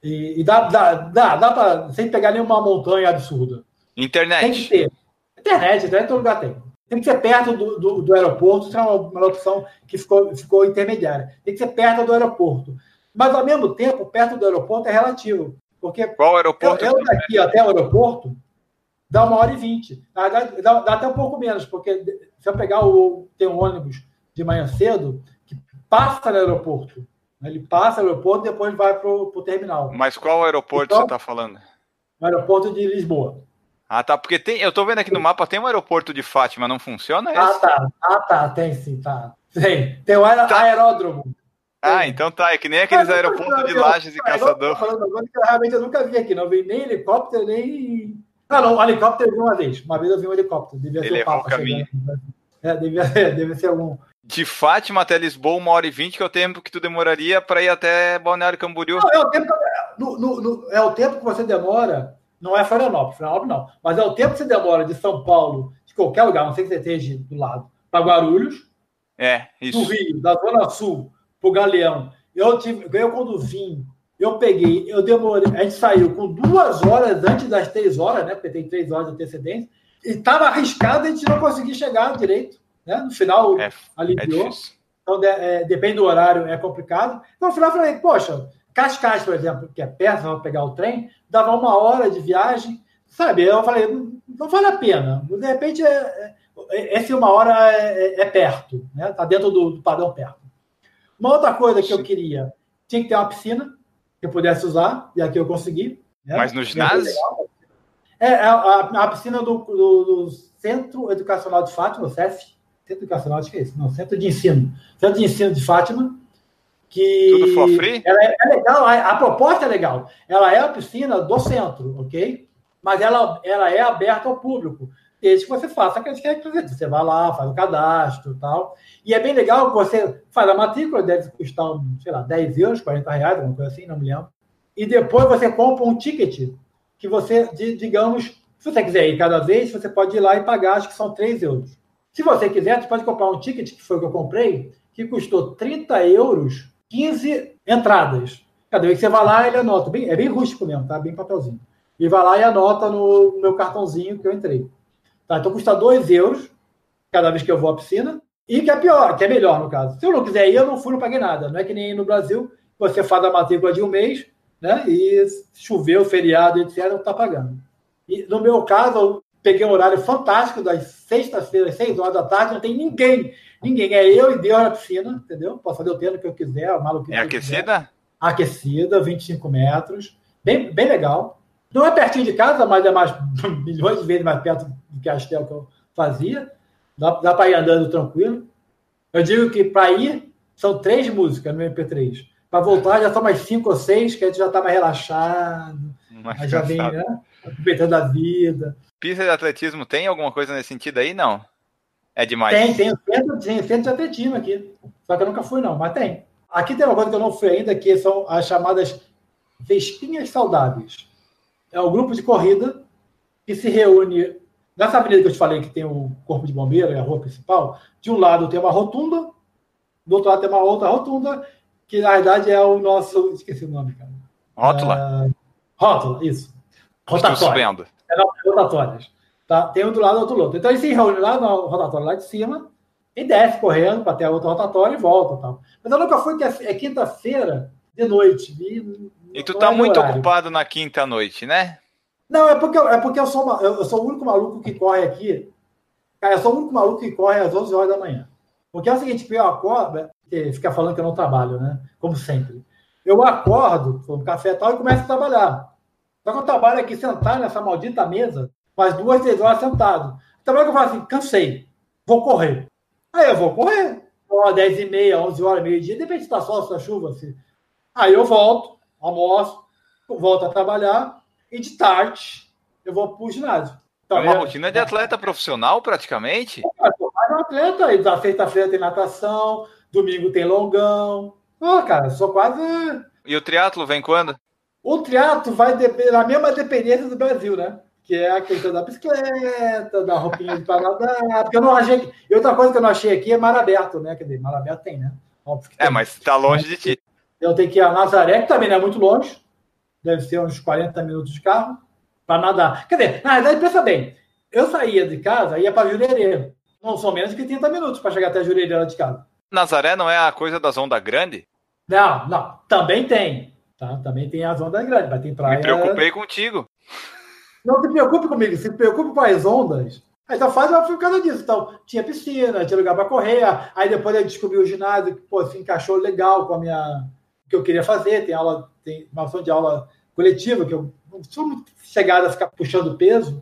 E, e dá, dá, dá, dá para. Sem pegar nenhuma montanha absurda. Internet. Tem que ter. Internet, internet todo lugar tem. Tem que ser perto do, do, do aeroporto, isso é uma, uma, opção que ficou, ficou intermediária. Tem que ser perto do aeroporto. Mas, ao mesmo tempo, perto do aeroporto é relativo. Porque Qual aeroporto? Eu, eu daqui até o aeroporto dá uma hora e vinte. Dá, dá, dá, até um pouco menos, porque se eu pegar o. Tem um ônibus de manhã cedo que passa no aeroporto. Ele passa no aeroporto e depois vai para o terminal. Mas qual aeroporto então, você está falando? O aeroporto de Lisboa. Ah, tá. Porque tem, eu tô vendo aqui no mapa, tem um aeroporto de Fátima, não funciona esse? Ah, tá. Ah, tá. Tem sim, tá. Tem. Tem o aer tá. aeródromo. Ah, então tá. É que nem aqueles aeroportos de Lages e Caçador. Falando agora que realmente eu nunca vi aqui. Não vi nem helicóptero, nem. Ah, não. Helicóptero eu vi uma vez. Uma vez eu vi um helicóptero. Devia Ele ser o Papa. Caminho. É, devia, deve ser algum. De Fátima até Lisboa, uma hora e vinte, que é o tempo que tu demoraria para ir até Balneário Camboriú. Não, é, o tempo, no, no, no, é o tempo que você demora não é Florianópolis, Florianópolis não. Mas é o tempo que você demora de São Paulo, de qualquer lugar, não sei que você esteja do lado, para Guarulhos. É, isso. Do Rio, da Zona Sul, para o Galeão. Eu, tive, eu, quando vim, eu peguei, eu demorei, a gente saiu com duas horas antes das três horas, né? Porque tem três horas de antecedência, e estava arriscado a gente não conseguir chegar direito. Né? No final, é, aliviou. É então, de, é, depende do horário, é complicado. Então, no final, eu falei, poxa, Cascais, por exemplo, que é perto, vamos pegar o trem, dava uma hora de viagem, sabe? Eu falei, não vale a pena. De repente, é, é, essa uma hora é, é, é perto, né? Está dentro do, do, padrão perto. Uma outra coisa que eu queria, tinha que ter uma piscina que eu pudesse usar, e aqui eu consegui. Né? Mas no ginásio? É, é a, a, piscina do, do, do, Centro Educacional de Fátima, o CEF, Centro Educacional, acho que é isso, não, Centro de Ensino. Centro de Ensino de Fátima, que Tudo for free? Ela é, é, legal, a, proposta é legal. Ela é a piscina do centro, ok? Mas ela, ela é aberta ao público. Desde que você faça aqueles requisitos. Você vai lá, faz o cadastro e tal. E é bem legal que você faz a matrícula, deve custar, sei lá, 10 euros, 40 reais, alguma coisa assim, não me lembro. E depois você compra um ticket que você, digamos, se você quiser ir cada vez, você pode ir lá e pagar, acho que são 3 euros. Se você quiser, você pode comprar um ticket, que foi o que eu comprei, que custou 30 euros 15 entradas. Cada vez que você vai lá, ele anota. Bem, é bem rústico mesmo, tá? Bem papelzinho. E vai lá e anota no meu cartãozinho que eu entrei. Tá? Então custa 2 euros cada vez que eu vou à piscina. E que é pior, que é melhor no caso. Se eu não quiser ir, eu não fui, não paguei nada. Não é que nem no Brasil, você faz a matrícula de um mês, né? E choveu, feriado, etc., não está pagando. E no meu caso, peguei um horário fantástico, das sextas-feiras, seis horas da tarde, não tem ninguém Ninguém, é eu e Deus na piscina, entendeu? Posso fazer o tempo que eu quiser, o maluco. É aquecida? Aquecida, 25 metros. Bem, bem legal. Não é pertinho de casa, mas é mais milhões de vezes mais perto do que a Astel que eu fazia. Dá, dá para ir andando tranquilo. Eu digo que para ir são três músicas no MP3. Para voltar já são mais cinco ou seis, que a gente já está mais relaxado. Mais já vem, né? Aproveitando a vida. Pista de atletismo tem alguma coisa nesse sentido aí? Não. É demais. Tem, tem, centro, tem centro de atletismo aqui. Só que eu nunca fui, não, mas tem. Aqui tem uma coisa que eu não fui ainda, que são as chamadas Vespinhas Saudáveis. É um grupo de corrida que se reúne nessa avenida que eu te falei, que tem o Corpo de Bombeiro, é a rua principal. De um lado tem uma rotunda, do outro lado tem uma outra rotunda, que na verdade é o nosso. Esqueci o nome, cara. Rótula. Ah, rótula, isso. Estou Rotatória. sabendo. É nas rotatórias. Tá? Tem um do lado e outro do outro. Então eles se reúnem lá na rotatória lá de cima e desce correndo para ter a outra rotatória e volta. Tal. Mas eu nunca fui, que é é quinta-feira de noite. E, E tu tá é muito horário. ocupado na quinta noite, né? Não, é porque, eu- é porque eu, sou, eu sou o único maluco que corre aqui. Cara, eu sou o único maluco que corre às 11 horas da manhã. Porque é o seguinte, eu acordo, porque fica falando que eu não trabalho, né? Como sempre. Eu acordo, tomo café e tal, e começo a trabalhar. Só que eu trabalho aqui sentado nessa maldita mesa, mais duas, três horas sentado. Então, é que eu falo assim, cansei, vou correr. Aí eu vou correr. Ó, 10 e meia, 11 horas, meio-dia, depende se tá sol, se tá chuva. Assim. Aí eu volto, almoço, volto a trabalhar, e de tarde eu vou pro ginásio. É Então, uma eu- rotina de atleta profissional, praticamente. eu sou mais um atleta, e da sexta-feira tem natação, domingo tem longão. Ah, cara, eu sou quase. E o triatlo vem quando? O triatlo vai na mesma dependência do Brasil, né? Que é a questão da bicicleta, da roupinha para nadar. Porque eu não achei. E outra coisa que eu não achei aqui é mar aberto, né? Quer dizer, mar aberto tem, né? Óbvio que É, tem. mas tá longe de ti. Eu tenho que ir a Nazaré, que também não é muito longe. Deve ser uns 40 minutos de carro para nadar. Quer dizer, na verdade, pensa bem. Eu saía de casa, ia para Jurerê. Não são menos que 30 minutos para chegar até Jurerê lá de casa. Nazaré não é a coisa das ondas grandes? Não, não. Também tem. Tá? Também tem as ondas grandes, mas tem praia. Me preocupei contigo. Não se preocupe comigo, se preocupe com as ondas. Aí, Então faz uma por causa disso. Então, tinha piscina, tinha lugar para correr. Aí depois eu descobri o ginásio que pô, se encaixou legal com a minha. que eu queria fazer. Tem aula, tem uma opção de aula coletiva, que eu não sou muito chegada a ficar puxando peso,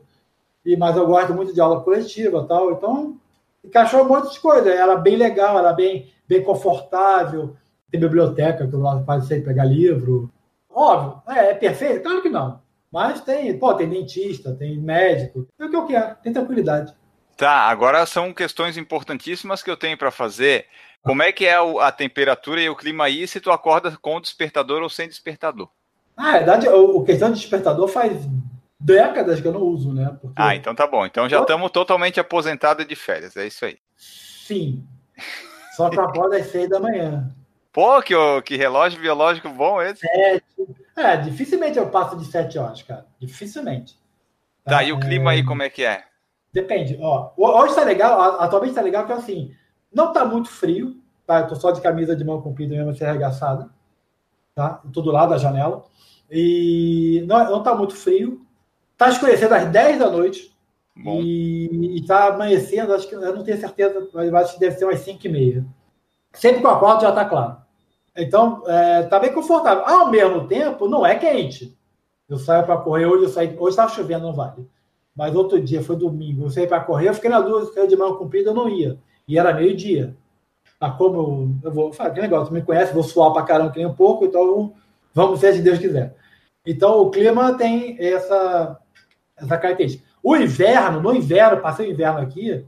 e, mas eu gosto muito de aula coletiva tal. Então, encaixou um monte de coisa. Era bem legal, era bem, bem confortável. Tem biblioteca, que lá quase sei pegar livro. Óbvio, é, é perfeito? Claro que não. Mas tem, pô, tem dentista, tem médico. É o que eu quero, tem tranquilidade. Tá, agora são questões importantíssimas que eu tenho para fazer. Como é que é a temperatura e o clima aí se tu acorda com despertador ou sem despertador? Na verdade, o, questão de despertador faz décadas que eu não uso, né? Porque, Ah, então tá bom. Então já estamos totalmente aposentados de férias. É isso aí. Sim. Só acordo às seis da manhã. Pô, que, que relógio biológico bom esse. É, dificilmente eu passo de sete horas, cara. Dificilmente. Tá, e o clima aí como é que é? Depende. Ó, hoje tá legal, atualmente tá legal que assim, não tá muito frio, tá? Eu tô só de camisa de mão comprida mesmo, assim, arregaçada, tá? Eu tô do lado da janela. E não, não tá muito frio. Tá escurecendo às 10 da noite. Bom. E, e tá amanhecendo, acho que eu não tenho certeza, mas acho que deve ser umas 5 e meia. Sempre com a quarta já tá claro. Então, é, tá bem confortável. Ao mesmo tempo, não é quente. Eu saio para correr, hoje eu saí, hoje estava chovendo no vale. Mas outro dia, foi domingo, eu saí para correr, eu fiquei na dúvida se eu de mão comprida eu não ia. E era meio-dia. Mas como eu, eu vou falar, que negócio, tu me conhece, vou suar para caramba que nem um pouco, então vamos ver se Deus quiser. Então o clima tem essa, essa característica. O inverno, no inverno, passei o inverno aqui,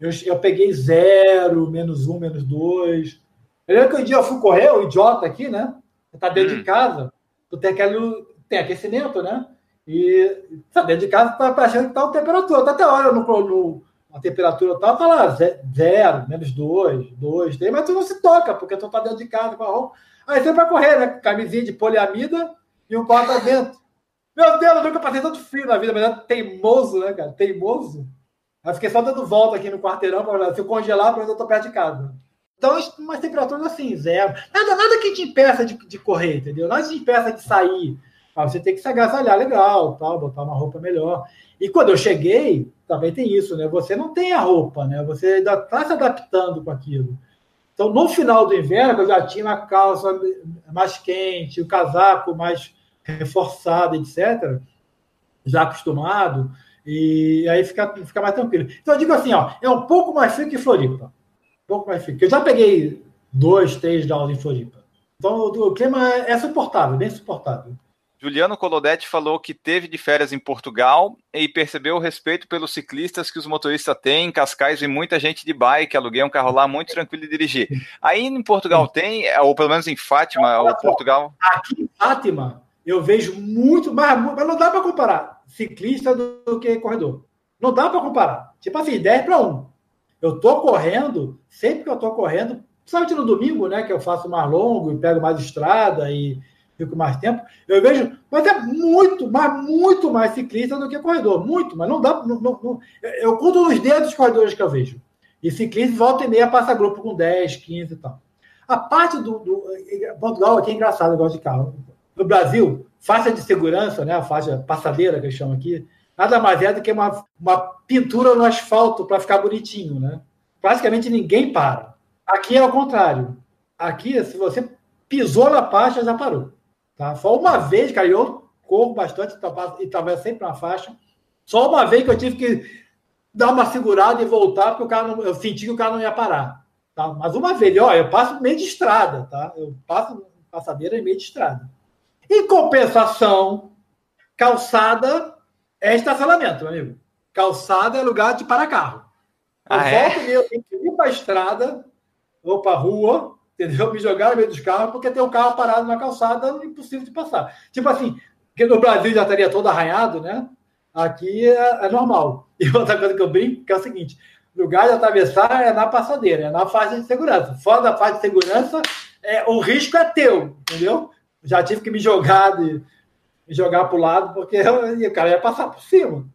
eu, eu peguei zero, menos um, menos dois. Eu lembro que um dia eu fui correr, o idiota aqui, né? Você tá dentro Hum. de casa, tu tem aquele tem aquecimento, né? E tá dentro de casa, tá achando que tá uma temperatura. Tá até hora no, no a temperatura tal, tá lá, ze- zero, menos dois, dois, três, mas tu não se toca, porque tu tá dentro de casa com a roupa. Aí você vai correr, né? Camisinha de poliamida e um corta-vento. Meu Deus, eu nunca passei tanto frio na vida, mas é teimoso, né, cara? Teimoso. Aí fiquei só dando volta aqui no quarteirão para se eu congelar, pelo menos eu tô perto de casa. Então, umas temperaturas assim, zero. Nada, nada que te impeça de, de correr, entendeu? Nada que te impeça de sair. Ah, você tem que se agasalhar legal, tal, botar uma roupa melhor. E quando eu cheguei, também tem isso, né? Você não tem a roupa, né? Você ainda está se adaptando com aquilo. Então, no final do inverno, eu já tinha a calça mais quente, o casaco mais reforçado, etc. Já acostumado. E aí fica, fica mais tranquilo. Então, eu digo assim, ó, é um pouco mais frio que Floripa. Pouco mais frio. Eu já peguei dois, três graus em Floripa. Então o, clima é suportável, bem suportável. Juliano Colodetti falou que teve de férias em Portugal e percebeu o respeito pelos ciclistas que os motoristas têm em Cascais e muita gente de bike, aluguei um carro lá muito tranquilo de dirigir. Aí em Portugal tem, ou pelo menos em Fátima, ou Portugal. Aqui em Fátima, eu vejo muito, mas, mas não dá para comparar ciclista do que corredor. Não dá para comparar. Tipo assim, 10 para 1. Eu tô correndo, sempre que eu tô correndo, principalmente no domingo, né, que eu faço mais longo e pego mais estrada e fico mais tempo, eu vejo, mas é muito, mas muito mais ciclista do que corredor, muito, mas não dá, não, não, eu conto nos dedos os corredores que eu vejo. E ciclista volta e meia passa grupo com 10, 15 e tal. A parte do, do Portugal aqui é engraçado, eu gosto de carro. No Brasil, faixa de segurança, né, a faixa passadeira que eles chamam aqui, nada mais é do que uma, uma pintura no asfalto para ficar bonitinho, né? Praticamente ninguém para. Aqui é o contrário. Aqui, se você pisou na faixa, já parou. Tá? Só uma vez, cara, eu corro bastante e trabalho sempre na faixa. Só uma vez que eu tive que dar uma segurada e voltar, porque o cara não, eu senti que o cara não ia parar. Tá? Mas uma vez, ó, eu passo meio de estrada, tá? Eu passo passadeira em meio de estrada. Em compensação, calçada é estacionamento, meu amigo. Calçada é lugar de para carro. Eu ah, é? volto eu tenho que ir para a estrada ou para a rua entendeu? Me jogaram no meio dos carros porque tem um carro parado na calçada, impossível de passar. Tipo assim, que no Brasil já estaria todo arranhado, né? Aqui é, é, normal. E outra coisa que eu brinco que é o seguinte: lugar de atravessar é na passadeira, é na faixa de segurança. Fora da faixa de segurança, é, o risco é teu, entendeu? Já tive que me jogar de, me jogar para o lado, porque eu, o cara ia passar por cima.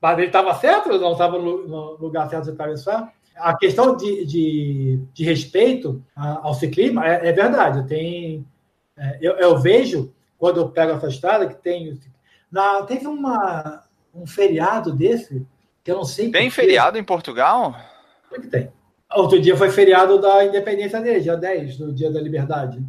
Mas ele estava certo, eu não estava no, lugar certo de atravessar a questão de, de, de respeito ao ciclismo é, é verdade. Tem, é, eu, eu, vejo, quando eu pego essa estrada, que tem. Na, teve uma, um feriado desse, que eu não sei. Tem feriado em Portugal? É que tem. Outro dia foi feriado da independência dele, dia 10, no dia da liberdade.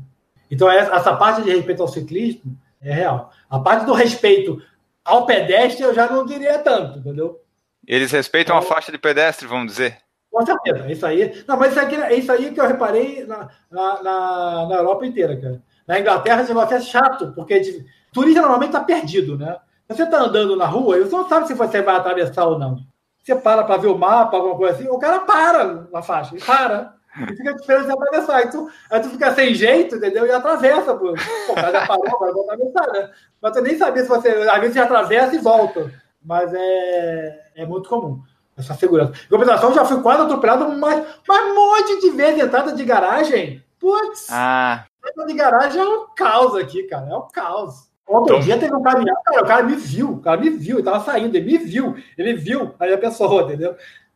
Então, essa parte de respeito ao ciclismo é real. A parte do respeito ao pedestre eu já não diria tanto, entendeu? Eles respeitam então, a faixa de pedestre, vamos dizer? Com certeza, isso aí. Não, mas isso, aqui, é isso aí que eu reparei na, na, na, Europa inteira, cara. Na Inglaterra, esse negócio é chato, porque de, turista normalmente está perdido, né? Você está andando na rua e você não sabe se você vai atravessar ou não. Você para para ver o mapa, alguma coisa assim, o cara para na faixa, ele para. E fica esperando atravessar. Então, aí tu fica sem jeito, entendeu? E atravessa, pô. Já parou, agora vou atravessar, né? Mas tu nem sabia se você. Às vezes você atravessa e volta. Mas é, é muito comum essa segurança. Em compensação, já fui quase atropelado mais, mais um monte de vezes entrada de garagem. Putz, ah. entrada de garagem é um caos aqui, cara. É um caos. Outro então... dia teve um caminhão, cara, o cara me viu, o cara me viu, ele tava saindo, ele me viu, ele viu aí a pessoa, entendeu?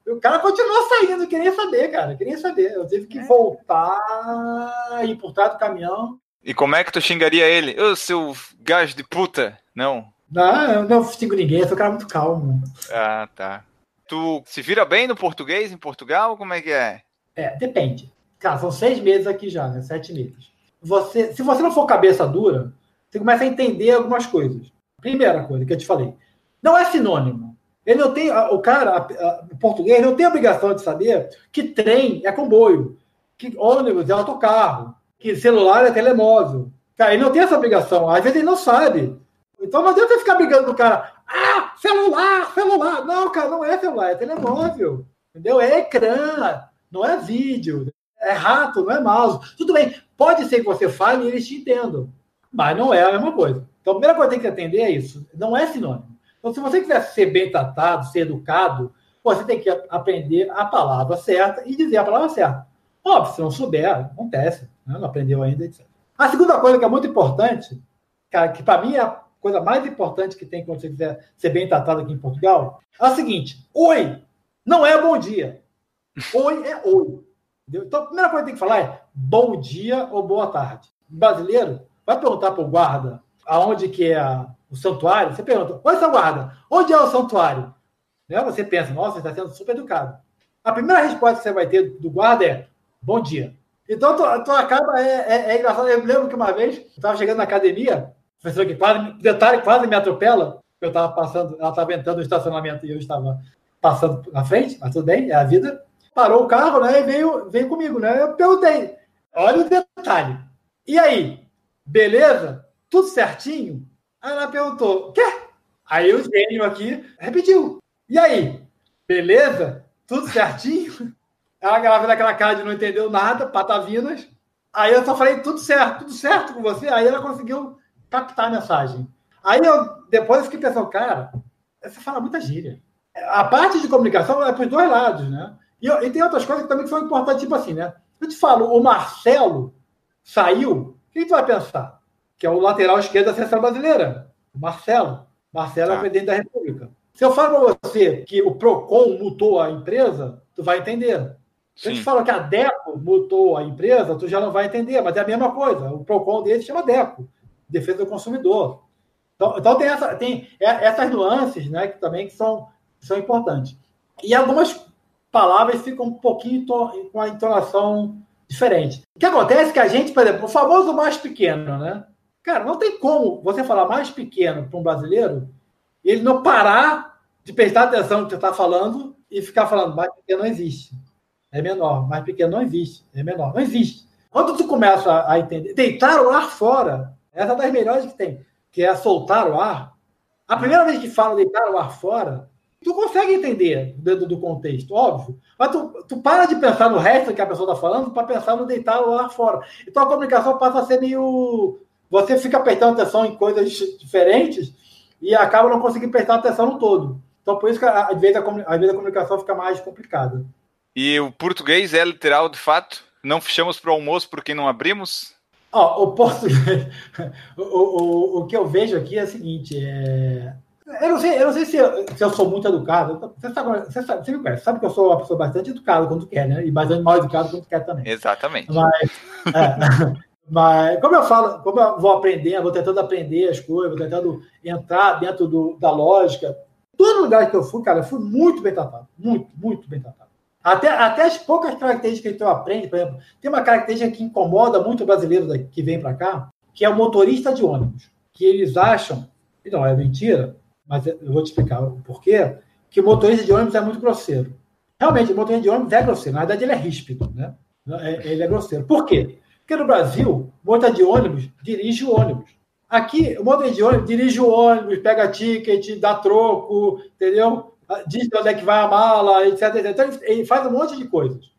O cara continuou saindo, queria saber, cara, queria saber. Eu tive que é. voltar, ir por trás do caminhão. E como é que tu xingaria ele? Ô, seu gajo de puta? Não. Não, eu não xingo ninguém, eu sou um cara muito calmo. Ah, tá. Tu se vira bem no português em Portugal? Como é que é? É, depende. Cara, são seis meses aqui já, né? Sete meses. Você, se você não for cabeça dura, você começa a entender algumas coisas. Primeira coisa que eu te falei, não é sinônimo. Ele não tem, o cara, o português, não tem obrigação de saber que trem é comboio, que ônibus é autocarro, que celular é telemóvel. Cara, ele não tem essa obrigação. Às vezes ele não sabe. Então não adianta ficar brigando com o cara. Ah, celular, celular. Não, cara, não é celular, é telemóvel. Entendeu? É ecrã, não é vídeo. É rato, não é mouse. Tudo bem, pode ser que você fale e eles te entendam, mas não é a mesma coisa. Então, a primeira coisa que tem que atender é isso. Não é sinônimo. Então, se você quiser ser bem tratado, ser educado, você tem que aprender a palavra certa e dizer a palavra certa. Óbvio, se não souber, acontece. Né? Não aprendeu ainda, etc. A segunda coisa que é muito importante, cara, que para mim é a coisa mais importante que tem quando você quiser ser bem tratado aqui em Portugal, é a seguinte: oi não é bom dia. Oi é oi. Entendeu? Então, a primeira coisa que tem que falar é bom dia ou boa tarde. O brasileiro vai perguntar para o guarda aonde que é a, o santuário. Você pergunta: Oi, seu guarda, onde é o santuário? Né? Você pensa: Nossa, você está sendo super educado. A primeira resposta que você vai ter do guarda é bom dia. Então, tu, tu acaba, é, é, é engraçado. Eu lembro que uma vez eu estava chegando na academia, professor que quase, detalhe, quase me atropela. Eu estava passando, ela estava entrando no estacionamento e eu estava passando na frente, mas tudo bem, é a vida. parou o carro, né? E veio, veio comigo, né? Eu perguntei, olha o detalhe. E aí, beleza? Tudo certinho? Aí ela perguntou, quê? Aí o gênio aqui repetiu. E aí, beleza? Tudo certinho? Ela grava daquela cara de não entendeu nada, patavinas. Aí eu só falei, tudo certo, tudo certo com você. Aí ela conseguiu captar a mensagem. Aí eu depois eu fiquei pensando, cara, você fala muita gíria. A parte de comunicação é para os dois lados, né? E, e, tem outras coisas que também são importantes, tipo assim, né? Eu te falo, o Marcelo saiu, quem tu vai pensar? Que é o lateral esquerdo da seleção brasileira. Marcelo. Marcelo tá. é presidente da República. Se eu falo para você que o PROCON mutou a empresa, tu vai entender. Se eu te falo que a DECO mutou a empresa, tu já não vai entender, mas é a mesma coisa. O PROCON dele chama DECO, Defesa do Consumidor. Então, então tem, essa, tem essas nuances né, que também que são, são importantes. E algumas palavras ficam um pouquinho com a entonação diferente. O que acontece é que a gente, por exemplo, o famoso mais pequeno, né? Cara, não tem como você falar mais pequeno para um brasileiro e ele não parar de prestar atenção no que você está falando e ficar falando mais pequeno não existe. É menor. Mais pequeno não existe. É menor. Não existe. Quando tu começa a entender, deitar o ar fora, essa é das melhores que tem que é soltar o ar, a primeira vez que fala deitar o ar fora, tu consegue entender dentro do contexto, óbvio. Mas tu, tu para de pensar no resto que a pessoa está falando para pensar no deitar o ar fora. Então a comunicação passa a ser meio. Você fica prestando atenção em coisas diferentes e acaba não conseguindo prestar atenção no todo. Então por isso que às vezes a, às vezes a comunicação fica mais complicada. E o português é literal de fato? Não fechamos para o almoço porque não abrimos? Ó, o português. o, o, o que eu vejo aqui é o seguinte: é... eu, não sei, eu não sei se eu, se eu sou muito educado. Você sabe, você, sabe, você me conhece, sabe que eu sou uma pessoa bastante educada quando quer, né? E bastante mal educado quando quer também. Exatamente. Mas, é, mas como eu falo, como eu vou aprendendo, vou tentando aprender as coisas, vou tentando entrar dentro do, da lógica. Todo lugar que eu fui, cara, eu fui muito bem tratado. Muito, muito bem tratado. Até, até as poucas características que tu aprende, por exemplo, tem uma característica que incomoda muito o brasileiro que vem para cá, que é o motorista de ônibus. Que eles acham, e não é mentira, mas eu vou te explicar o porquê, que o motorista de ônibus é muito grosseiro. Realmente, o motorista de ônibus é grosseiro. Na verdade, ele é ríspido, né? É, ele é grosseiro. Por quê? Porque no Brasil, motorista de ônibus dirige o ônibus. Aqui, o motorista de ônibus dirige o ônibus, pega ticket, dá troco, entendeu? diz onde é que vai a mala, etc, etc. Então, ele faz um monte de coisas.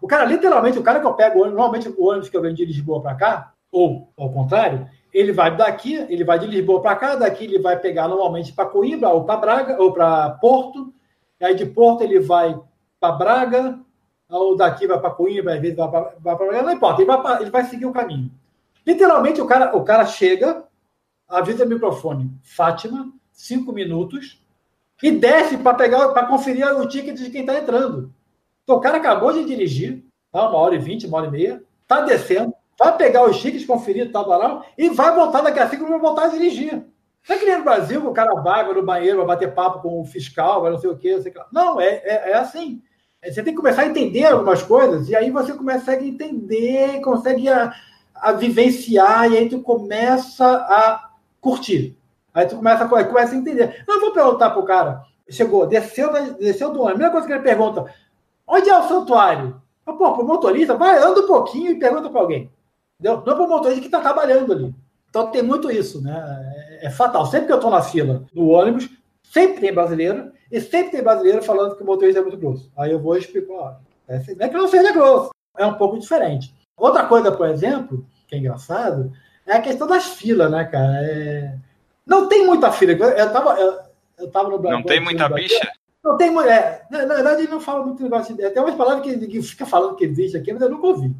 O cara, literalmente, o cara que eu pego, normalmente o ônibus que eu venho de Lisboa para cá, ou ao contrário, ele vai daqui, ele vai de Lisboa para cá, daqui ele vai pegar normalmente para Coimbra, ou para Braga, ou para Porto, aí de Porto ele vai para Braga, ou daqui vai para Coimbra, às vezes vai para não importa, ele vai, pra, ele vai seguir o caminho. Literalmente, o cara, o cara chega, avisa o microfone, Fátima, cinco minutos, e desce para pegar, para conferir o ticket de quem está entrando. Então, o cara acabou de dirigir, tá? uma hora e vinte, uma hora e meia, está descendo, vai pegar os tickets, conferir, tal, tal, e vai voltar daqui a cinco minutos voltar a dirigir. Não é que nem no Brasil, o cara vai no banheiro, vai bater papo com o fiscal, vai não sei o quê. Não, sei o não é, é, é assim. É, você tem que começar a entender algumas coisas, e aí você começa a entender, consegue a, a vivenciar, e aí tu começa a curtir. Aí tu começa, a, começa a entender. Não vou perguntar pro cara, chegou, desceu, desceu do ônibus. A primeira coisa que ele pergunta, onde é o santuário? Eu, Pô, pro motorista, vai, anda um pouquinho e pergunta para alguém. Entendeu? Não é pro motorista que está trabalhando ali. Então tem muito isso, né? É, é fatal. Sempre que eu estou na fila do ônibus, sempre tem brasileiro, e sempre tem brasileiro falando que o motorista é muito grosso. Aí eu vou e explico, ó, é, não é que não seja grosso, é um pouco diferente. Outra coisa, por exemplo, que é engraçado, é a questão das filas, né, cara? É... Não tem muita fila. Eu tava, eu, eu tava no Brasil. Não tem muita bicha? Não tem mulher. É, na, na, verdade, ele não fala muito negócio. Tem umas palavras que, que fica falando que existe aqui, mas eu nunca ouvi.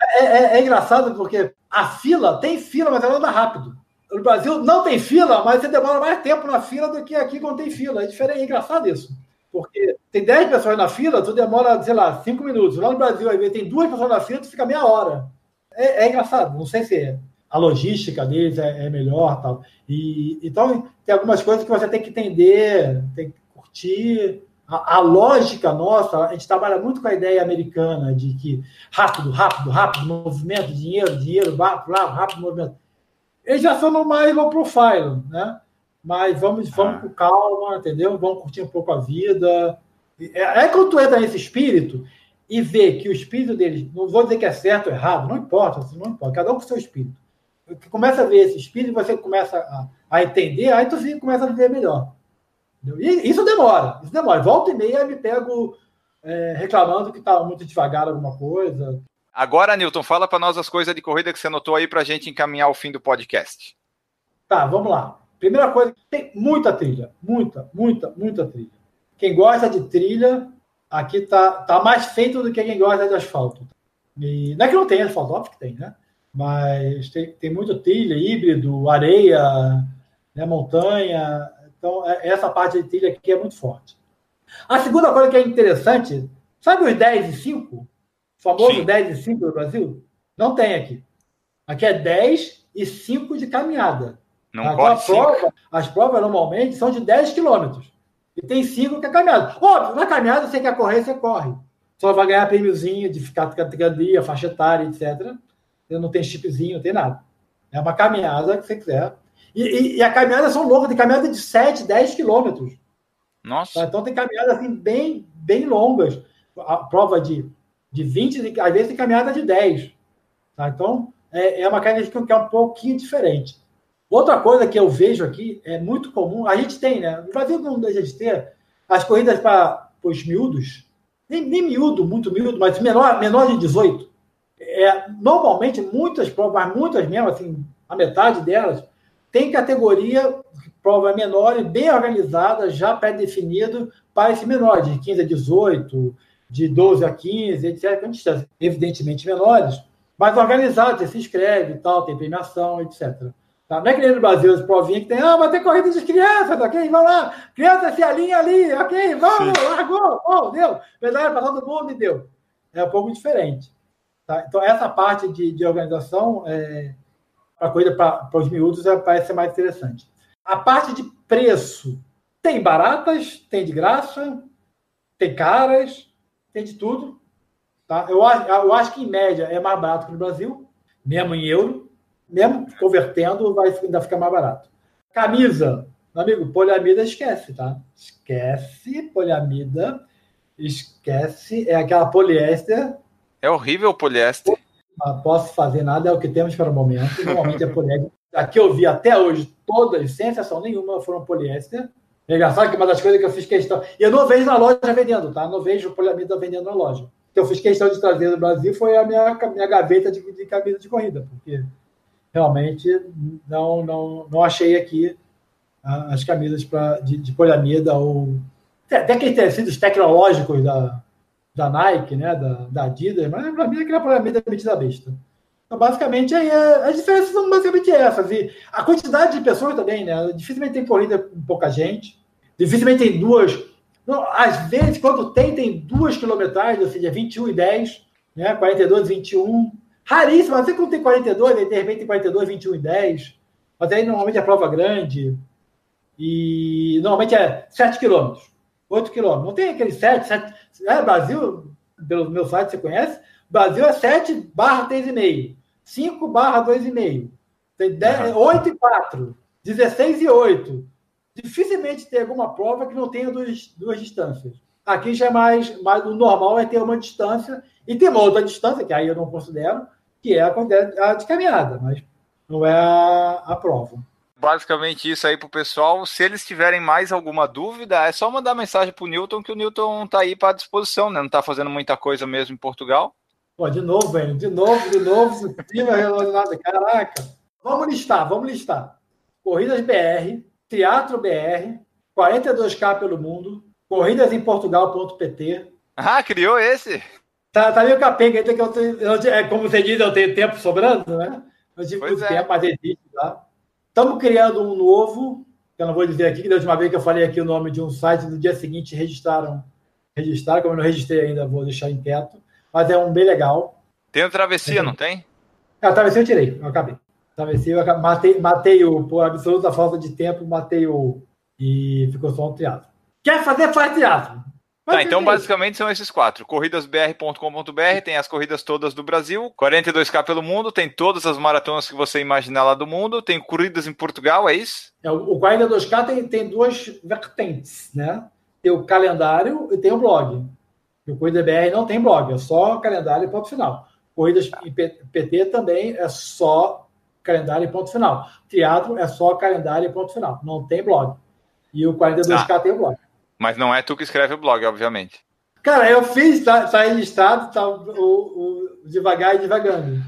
É, é, é, engraçado porque a fila tem fila, mas ela anda rápido. No Brasil não tem fila, mas você demora mais tempo na fila do que aqui quando tem fila. É diferente, é engraçado isso. Porque tem 10 pessoas na fila, tu demora, sei lá, 5 minutos. Lá no Brasil, aí tem duas pessoas na fila, tu fica meia hora. É, é engraçado. Não sei se é a logística deles é, é melhor tal. E, então, tem algumas coisas que você tem que entender, tem que curtir. A, a, lógica nossa, a gente trabalha muito com a ideia americana de que rápido, rápido, rápido, movimento, dinheiro, dinheiro, rápido, rápido, movimento. Eles já são mais low profile, né? Mas vamos, vamos ah. com calma, entendeu? Vamos curtir um pouco a vida. É, é quando tu entra nesse espírito, e vê que o espírito deles, não vou dizer que é certo ou errado, não importa, não importa, cada um com o seu espírito. Começa a ver esse espírito, você começa a, a entender, aí tu começa a viver melhor. E isso demora, isso demora. Volta e meia me pego é, reclamando que está muito devagar alguma coisa. Agora, Newton, fala para nós as coisas de corrida que você anotou aí para a gente encaminhar o fim do podcast. Tá, vamos lá. Primeira coisa, tem muita trilha, muita, muita, muita trilha. Quem gosta de trilha, aqui tá, tá mais feito do que quem gosta de asfalto. E, não é que não tem asfalto, óbvio que tem, né? Mas tem, tem muito trilha, híbrido, areia, né, montanha. Então, é, essa parte de trilha aqui é muito forte. A segunda coisa que é interessante, sabe os 10 e 5? Famoso Sim. 10 e 5 do Brasil? Não tem aqui. Aqui é 10 e 5 de caminhada. Não Agora, pode prova, As provas normalmente são de 10 quilômetros. E tem cinco que é caminhada. Óbvio, na caminhada você quer correr, você corre. Só vai ganhar prêmiozinho de ficar categoria, faixa etária, etc. Você não tem chipzinho, não tem nada. É uma caminhada que você quiser. E, e, e a caminhada são longas, tem caminhada de 7, 10 quilômetros. Nossa. Então tem caminhadas assim, bem, bem longas. A prova de, de 20, às vezes tem caminhada de 10. Tá? Então é, é uma caminhada que é um pouquinho diferente. Outra coisa que eu vejo aqui é muito comum, a gente tem, né? No Brasil não deixa de ter as corridas para os miúdos, nem, nem miúdo, muito miúdo, mas menor, menor de 18. É, normalmente, muitas provas, muitas mesmo, assim, a metade delas, tem categoria prova menor e bem organizada, já pré-definido para esse menor, de 15 a 18, de 12 a 15, etc. Evidentemente menores, mas organizado, você se inscreve e tal, tem premiação, etc. Tá? Não é que nem no Brasil, as provinhas que tem, ah, vai ter corrida de crianças, ok? Vamos lá, criança se alinha ali, ok? Vamos, Sim. largou, oh, deu, medalha para todo mundo e deu. É um pouco diferente. Tá? Então, essa parte de, de organização é, para corrida para os miúdos é, parece ser mais interessante. A parte de preço, tem baratas, tem de graça, tem caras, tem de tudo. Tá? Eu, eu acho que, em média, é mais barato que no Brasil, mesmo em euro mesmo convertendo, vai ainda ficar mais barato. Camisa, meu amigo, poliamida esquece, tá? Esquece poliamida, esquece, é aquela poliéster. É horrível o poliéster. Não posso fazer nada, é o que temos para o momento. Normalmente é poliéster. Aqui eu vi até hoje todas, sem exceção nenhuma, foram poliéster. É engraçado que uma das coisas que eu fiz questão. E eu não vejo na loja vendendo, tá? Não vejo poliamida vendendo na loja. Que eu fiz questão de trazer do Brasil foi a minha, minha gaveta de, de camisa de corrida, porque realmente não, não, não achei aqui as camisas pra, de, de poliamida ou até aqueles tecidos tecnológicos da, da Nike, né, da, da Adidas, mas para mim aquela poliamida é metida besta. Então, basicamente, aí é, as diferenças são basicamente essas. E a quantidade de pessoas também, né? Dificilmente tem corrida com pouca gente, dificilmente tem duas. Não, às vezes, quando tem, tem duas quilometragens, ou seja, 21 e 10, né? 42 e 21. Raríssimo, você quando tem 42, aí de repente tem 42, 21 e 10. Mas aí normalmente é prova grande. E normalmente é 7 quilômetros, 8 quilômetros. Não tem aquele 7, 7. É, Brasil, pelo meu site você conhece? Brasil é 7 barra 3,5. 5 barra 2,5. Tem 10, 8 e 4. 16 e 8. Dificilmente tem alguma prova que não tenha duas, duas distâncias. Aqui já é mais, mais. O normal é ter uma distância e tem uma outra distância, que aí eu não considero, que é a, a de caminhada, mas não é a, a prova. Basicamente isso aí pro pessoal. Se eles tiverem mais alguma dúvida, é só mandar mensagem pro Newton, que o Newton tá aí para disposição, né? Não tá fazendo muita coisa mesmo em Portugal. Pô, de novo, velho, de novo, de novo, nada. Caraca. Vamos listar, vamos listar. Corridas BR, Teatro BR, 42K pelo mundo, corridas em Portugal.pt. Ah, criou esse? Tá, tá meio capenga ainda que eu, é, como você diz, eu tenho tempo sobrando, né? Eu tive muito é. tempo, mas existe lá. Estamos criando um novo, que eu não vou dizer aqui, que da última vez que eu falei aqui o nome de um site, no dia seguinte registraram, registraram, como eu não registrei ainda, vou deixar inquieto, mas é um bem legal. Tem o travessia, é. não tem? Ah, a travessia eu tirei, eu acabei. Travessia eu matei, matei o, por absoluta falta de tempo, matei o, e ficou só um teatro. Quer fazer, faz teatro. Tá, então basicamente são esses quatro. Corridasbr.com.br tem as corridas todas do Brasil, 42K pelo mundo, tem todas as maratonas que você imaginar lá do mundo, tem corridas em Portugal, é isso? É, o 42K tem, tem duas vertentes, né? Tem o calendário e tem o blog. O Corrida BR não tem blog, é só calendário e ponto final. Corridas PT também é só calendário e ponto final. Teatro é só calendário e ponto final. Não tem blog. E o 42K ah, tem blog. Mas não é tu que escreve o blog, obviamente. Cara, eu fiz, tá, tá registrado, tá, o, o, devagar e devagando.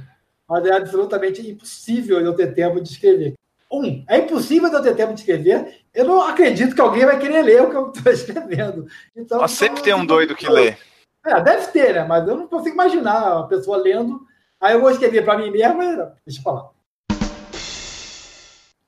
Mas é absolutamente impossível eu ter tempo de escrever. Um, é impossível eu ter tempo de escrever. Eu não acredito que alguém vai querer ler o que eu estou escrevendo. Então, Mas sempre então, tem um doido que lê. É, deve ter, né? Mas eu não consigo imaginar a pessoa lendo. Aí eu vou escrever para mim mesmo, deixa eu falar.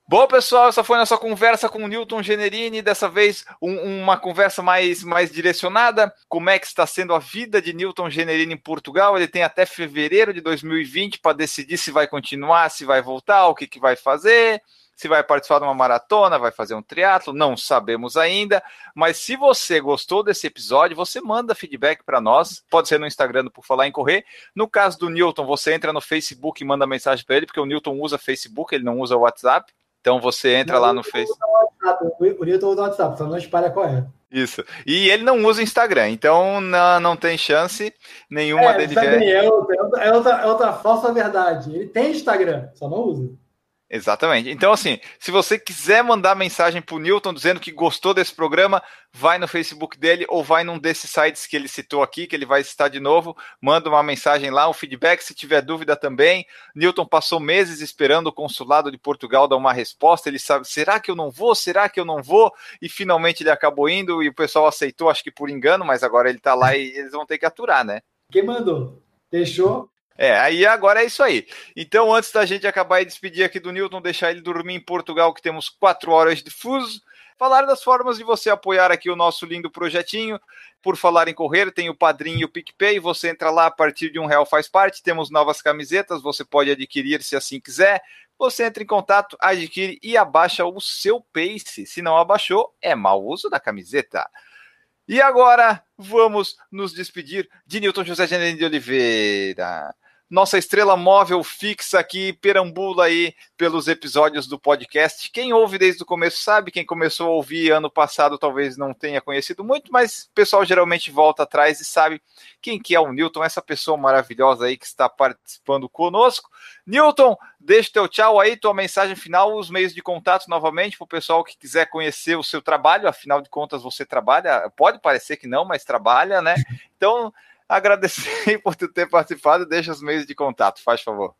Bom, pessoal, essa foi nossa conversa com o Newton Generini. Dessa vez, um, uma conversa mais, mais direcionada. Como é que está sendo a vida de Newton Generini em Portugal? Ele tem até fevereiro de 2020 para decidir se vai continuar, se vai voltar, o que, que vai fazer se vai participar de uma maratona, vai fazer um triatlo, não sabemos ainda. Mas se você gostou desse episódio, você manda feedback para nós. Pode ser no Instagram Por Falar em Correr. No caso do Newton, você entra no Facebook e manda mensagem para ele, porque o Newton usa Facebook, ele não usa o WhatsApp. Então você entra não, lá no Facebook. O Newton usa o WhatsApp, só não espalha qual é. Isso. E ele não usa Instagram, então não, não tem chance nenhuma é, dele ver. É outra, é, outra, é outra falsa verdade. Ele tem Instagram, só não usa. Exatamente. Então, assim, se você quiser mandar mensagem para o Newton dizendo que gostou desse programa, vai no Facebook dele ou vai num desses sites que ele citou aqui, que ele vai citar de novo, manda uma mensagem lá, um feedback, se tiver dúvida também. Newton passou meses esperando o consulado de Portugal dar uma resposta, ele sabe, será que eu não vou? Será que eu não vou? E finalmente ele acabou indo e o pessoal aceitou, acho que por engano, mas agora ele está lá e eles vão ter que aturar, né? Quem mandou? Deixou é, aí agora é isso aí. Então, antes da gente acabar e despedir aqui do Newton, deixar ele dormir em Portugal, que temos quatro horas de fuso, falar das formas de você apoiar aqui o nosso lindo projetinho. Por falar em correr, tem o Padrinho e o PicPay. Você entra lá a partir de um real faz parte. Temos novas camisetas, você pode adquirir se assim quiser. Você entra em contato, adquire e abaixa o seu pace. Se não abaixou, é mau uso da camiseta. E agora vamos nos despedir de Newton José Janeiro de Oliveira nossa estrela móvel fixa aqui, perambula aí pelos episódios do podcast. Quem ouve desde o começo sabe, quem começou a ouvir ano passado talvez não tenha conhecido muito, mas o pessoal geralmente volta atrás e sabe quem que é o Newton, essa pessoa maravilhosa aí que está participando conosco. Newton, deixa teu tchau aí, tua mensagem final, os meios de contato novamente para o pessoal que quiser conhecer o seu trabalho, afinal de contas você trabalha, pode parecer que não, mas trabalha, né? Então, agradecer por tu ter participado. Deixa os meios de contato, faz favor.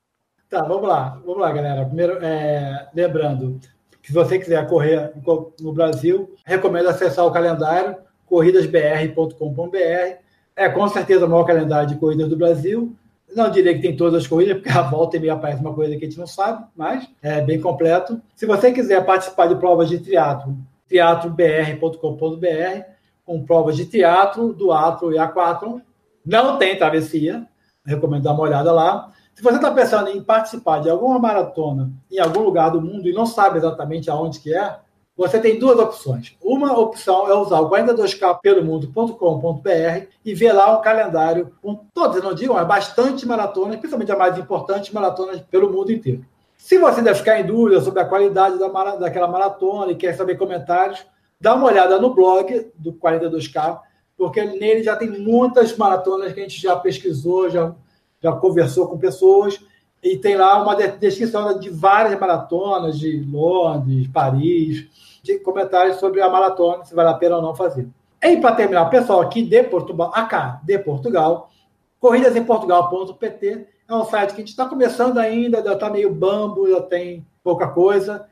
Tá, vamos lá. Vamos lá, galera. Primeiro, é, lembrando que se você quiser correr no Brasil, recomendo acessar o calendário corridasbr.com.br. É com certeza o maior calendário de corridas do Brasil. Não diria que tem todas as corridas, porque a volta e meia aparece uma coisa que a gente não sabe, mas é bem completo. Se você quiser participar de provas de triatlo, teatrobr.com.br, com provas de teatro, duatlo e aquatron, não tem travessia, recomendo dar uma olhada lá. Se você está pensando em participar de alguma maratona em algum lugar do mundo e não sabe exatamente aonde que é, você tem duas opções. Uma opção é usar o 42k pelomundo.com.br e ver lá um calendário com todas, não digo, mas bastante maratonas, principalmente as mais importantes maratonas pelo mundo inteiro. Se você ainda ficar em dúvida sobre a qualidade da, daquela maratona e quer saber comentários, dá uma olhada no blog do 42k porque nele já tem muitas maratonas que a gente já pesquisou, já, já conversou com pessoas, e tem lá uma descrição de várias maratonas de Londres, Paris, de comentários sobre a maratona, se vale a pena ou não fazer. E para terminar, pessoal aqui de Portugal, AK de Portugal, corridasemportugal.pt é um site que a gente está começando ainda, já está meio bambo, já tem pouca coisa,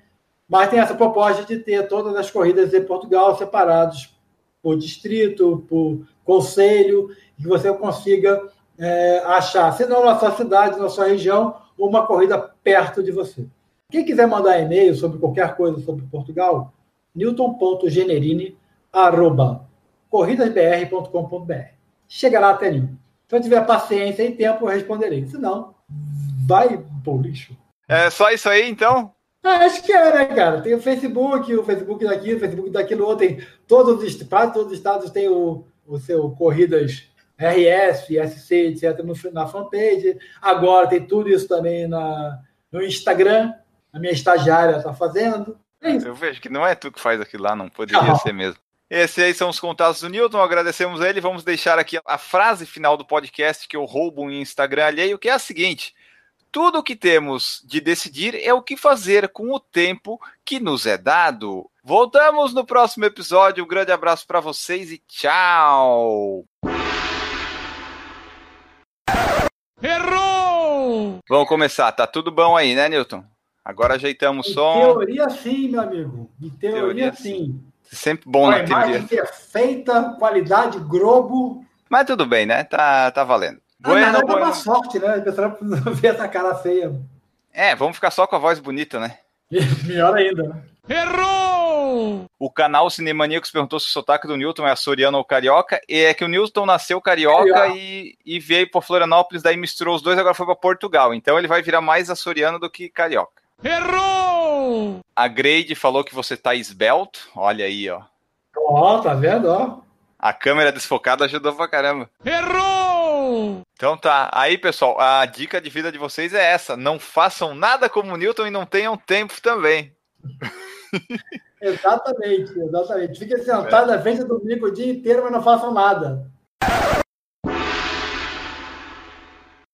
mas tem essa proposta de ter todas as corridas em Portugal separadas por distrito, por conselho, que você consiga é, achar, se não na sua cidade, na sua região, uma corrida perto de você. Quem quiser mandar e-mail sobre qualquer coisa sobre Portugal, newton.generini@corridasbr.com.br. Chegará até mim. Se eu tiver paciência e tempo, eu responderei. Se não, vai pro lixo. É só isso aí, então? Ah, acho que é, né, cara? Tem o Facebook, o Facebook daqui, o Facebook daquilo outro, tem todos os quase todos os estados têm o, o seu corridas RS, SC, etc. No, na fanpage. Agora tem tudo isso também na, no Instagram. A minha estagiária está fazendo. É Eu vejo que não é tu que faz aquilo lá, não poderia não. ser mesmo. Esses aí são os contatos do Newton, agradecemos a ele. Vamos deixar aqui a frase final do podcast que eu roubo em Instagram alheio, que é a seguinte: tudo o que temos de decidir é o que fazer com o tempo que nos é dado. Voltamos no próximo episódio. Um grande abraço para vocês e tchau. Errou! Vamos começar. Tá tudo bom aí, né, Newton? Agora ajeitamos o som. Em teoria, sim, meu amigo. Em teoria, teoria sim. Sempre bom na teoria. perfeita, qualidade, Globo. Mas tudo bem, né? Tá, tá valendo. Ah, bueno, é uma sorte, né? A pessoa ver essa cara feia. É, vamos ficar só com a voz bonita, né? Melhor ainda. Errou! O canal Cinemaníacos perguntou se o sotaque do Newton é açoriano ou carioca. E é que o Newton nasceu carioca, carioca. E, e veio para Florianópolis, daí misturou os dois, agora foi para Portugal. Então ele vai virar mais açoriano do que carioca. Errou! A Grade falou que você tá esbelto. Olha aí, ó. Ó, tá vendo, ó? A câmera desfocada ajudou pra caramba. Errou! Então tá. Aí, pessoal, a dica de vida de vocês é essa. Não façam nada como o Newton e não tenham tempo também. exatamente, exatamente. Fiquem sentados é. na frente do domingo o dia inteiro, mas não façam nada.